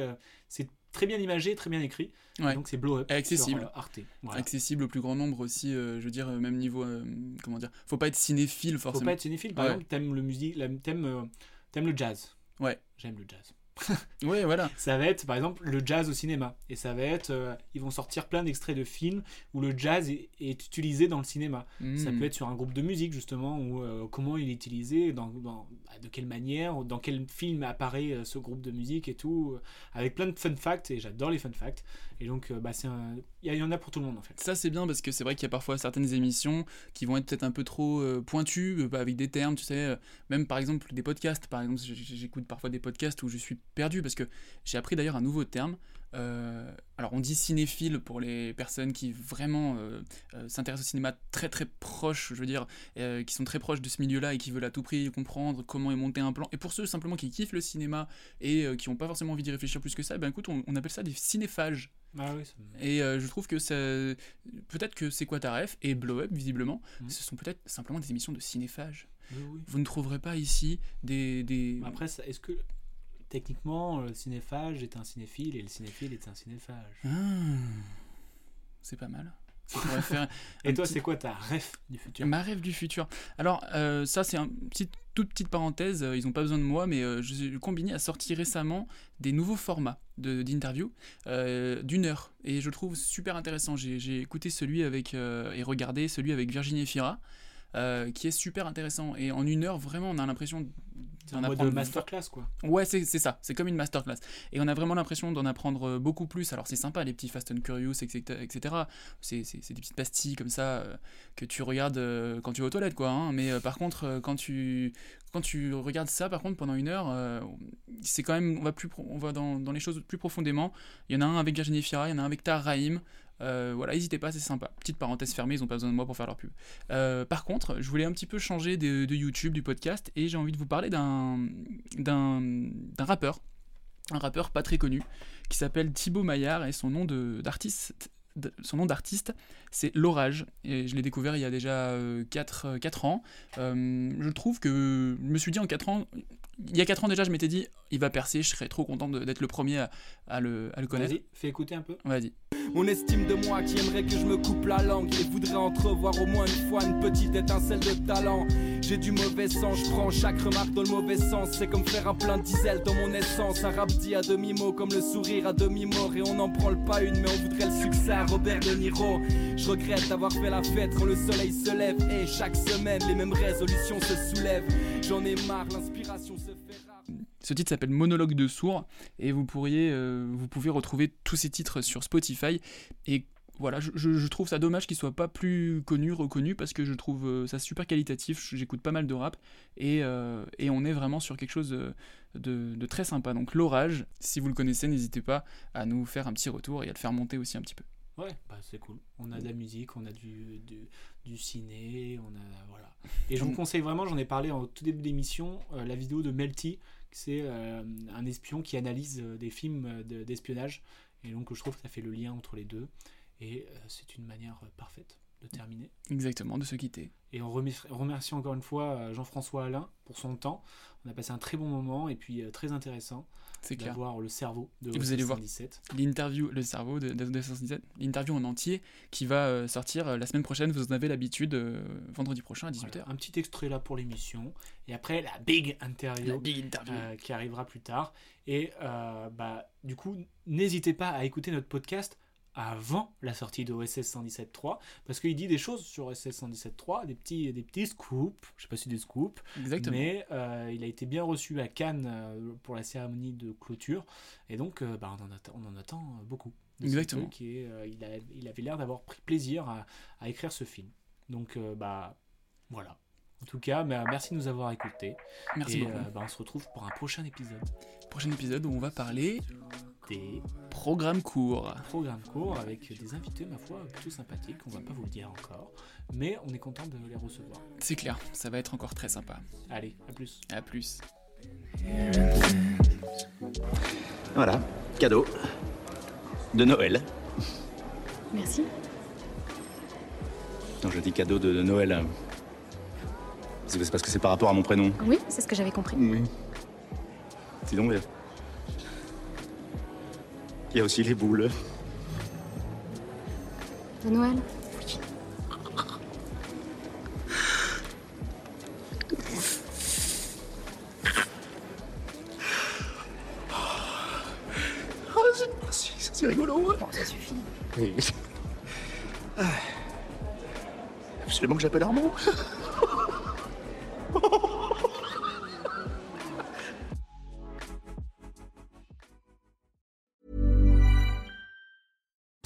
très bien imagé, très bien écrit, Ouais. donc c'est Blow Up accessible. sur euh, Arte. Voilà. Accessible au plus grand nombre aussi, euh, je veux dire, euh, même niveau. euh, comment dire Faut pas être cinéphile Faut forcément. pas être cinéphile, par Ouais. exemple, t'aimes le musique, euh, t'aimes le jazz. Ouais. J'aime le jazz. Ouais, voilà. Ça va être par exemple le jazz au cinéma. Et ça va être. euh, ils vont sortir plein d'extraits de films où le jazz est, est utilisé dans le cinéma. Ça peut être sur un groupe de musique justement, ou euh, comment il est utilisé, dans, dans- bah, de quelle manière, dans quel film apparaît euh, ce groupe de musique et tout. avec plein de fun facts. Et j'adore les fun facts. Et donc, bah, un- il y, en a pour tout le monde en fait. Ça c'est bien parce que c'est vrai qu'il y a parfois certaines émissions qui vont être peut-être un peu trop pointues avec des termes, tu sais, même par exemple des podcasts, par exemple j'écoute parfois des podcasts où je suis perdu parce que j'ai appris d'ailleurs un nouveau terme. Euh, alors on dit cinéphile pour les personnes qui vraiment euh, euh, s'intéressent au cinéma très très proche, je veux dire, qui sont très proches de ce milieu-là et qui veulent à tout prix comprendre comment est monté un plan. Et pour ceux simplement qui kiffent le cinéma et qui n'ont pas forcément envie d'y réfléchir plus que ça, ben écoute, on, on appelle ça des cinéphages. Ah oui, ça- Et je trouve que ça, peut-être que c'est quoi ta ref et Blow Up visiblement, Mhm. ce sont peut-être simplement des émissions de cinéphages. Oui, oui. Vous ne trouverez pas ici des, des... Après, est-ce que techniquement le cinéphage est un cinéphile et le cinéphile est un cinéphage Ah, c'est pas mal. Faire Et toi, petit- c'est quoi ta ref du futur? Ma rêve du futur. Alors, euh, ça, c'est une petite, toute petite parenthèse. euh, Ils n'ont pas besoin de moi, mais euh, je, Combini a sorti récemment des nouveaux formats d'interview euh, d'une heure. Et je le trouve super intéressant. J'ai écouté celui avec, euh, et regardé celui avec Virginie Fira. Euh, qui est super intéressant et en une heure vraiment on a l'impression d'en mode apprendre masterclass, quoi. Ouais, c'est ça, c'est comme une masterclass. Et on a vraiment l'impression d'en apprendre euh, beaucoup plus. Alors c'est sympa, les petits Fast and Curious, etc. etc. C'est des petites pastilles comme ça euh, que tu regardes euh, quand tu vas aux toilettes, quoi. hein. Mais par contre, quand tu, quand tu regardes ça, par contre, pendant une heure, euh, c'est quand même, on va, plus, on va dans, dans les choses plus profondément. Il y en a un avec Virginie Fira, il y en a un avec Tahar Rahim. Euh, voilà, n'hésitez pas, c'est sympa. Petite parenthèse fermée, ils n'ont pas besoin de moi pour faire leur pub. Euh, par contre, je voulais un petit peu changer de, YouTube, du podcast, et j'ai envie de vous parler d'un rappeur, un rappeur pas très connu, qui s'appelle Thibaut Maillard, et son nom d'artiste, c'est L'Orage, et je l'ai découvert il y a déjà 4, ans. Euh, je trouve que, je me suis dit en 4 ans, il y a 4 ans déjà, je m'étais dit, il va percer, je serais trop content d'être le premier à, à le, à le connaître. Vas-y, fais écouter un peu. Vas-y. On estime de moi qui aimerait que je me coupe la langue et voudrait entrevoir au moins une fois une petite étincelle de talent. J'ai du mauvais sang, je prends chaque remarque dans le mauvais sens. C'est comme faire un plein de diesel dans mon essence. Un rap dit à demi-mot comme le sourire à demi-mort. Et on n'en branle pas une, mais on voudrait le succès à Robert De Niro. Je regrette d'avoir fait la fête quand le soleil se lève. Et chaque semaine, les mêmes résolutions se soulèvent. J'en ai marre, l'inspiration se. Ce titre s'appelle Monologue de sourd et vous pourriez, euh, vous pouvez retrouver tous ces titres sur Spotify. Et voilà, je, trouve ça dommage qu'il soit pas plus connu, reconnu, parce que je trouve euh, ça super qualitatif. J'écoute pas mal de rap et, euh, et on est vraiment sur quelque chose de, de- de très sympa. Donc l'orage, si vous le connaissez, n'hésitez pas à nous faire un petit retour et à le faire monter aussi un petit peu. Ouais, bah c'est cool. On a de la musique, on a du, du, du ciné, on a. Voilà. Et je vous conseille vraiment, j'en ai parlé en tout début d'émission, euh, la vidéo de Melty, c'est euh, un espion qui analyse euh, des films euh, de- d'espionnage. Et donc je trouve que ça fait le lien entre les deux. Et c'est une manière parfaite de terminer. Exactement, de se quitter. Et on remercie, encore une fois Jean-François Alain pour son temps. On a passé un très bon moment et puis très intéressant C'est clair. d'avoir le cerveau de Et vous allez voir 17. l'interview, le cerveau de, de, 217, l'interview en entier qui va euh, sortir euh, la semaine prochaine. Vous en avez l'habitude, euh, vendredi prochain à 18h. Un petit extrait là pour l'émission. Et après, la big interview, La big interview. euh, qui arrivera plus tard. Et euh, bah, du coup, n'hésitez pas à écouter notre podcast avant la sortie de OSS 117.3 parce qu'il dit des choses sur OSS 117.3 des petits des petits scoops je sais pas si des scoops Exactement. mais euh, il a été bien reçu à Cannes euh, pour la cérémonie de clôture et donc euh, bah, on, en attend, on en attend beaucoup de Exactement. truc et euh, il, a- il avait l'air d'avoir pris plaisir à, à écrire ce film donc euh, bah voilà en tout cas bah, merci de nous avoir écoutés Merci et beaucoup. euh, bah, on se retrouve pour un prochain épisode Prochain épisode où on va parler des programmes courts. programmes courts avec des invités, ma foi, plutôt sympathiques. On va pas vous le dire encore, mais on est content de les recevoir. C'est clair, ça va être encore très sympa. Allez, à plus. À plus. Voilà, cadeau de Noël. Merci. Non, je dis cadeau de, de Noël. C'est parce que c'est par rapport à mon prénom. Oui, c'est ce que j'avais compris. Oui. Dis donc, il y a- aussi les boules. De Noël Oh, c'est- c'est c'est rigolo. ça suffit. Oui. Ah. Absolument que j'appelle Armand.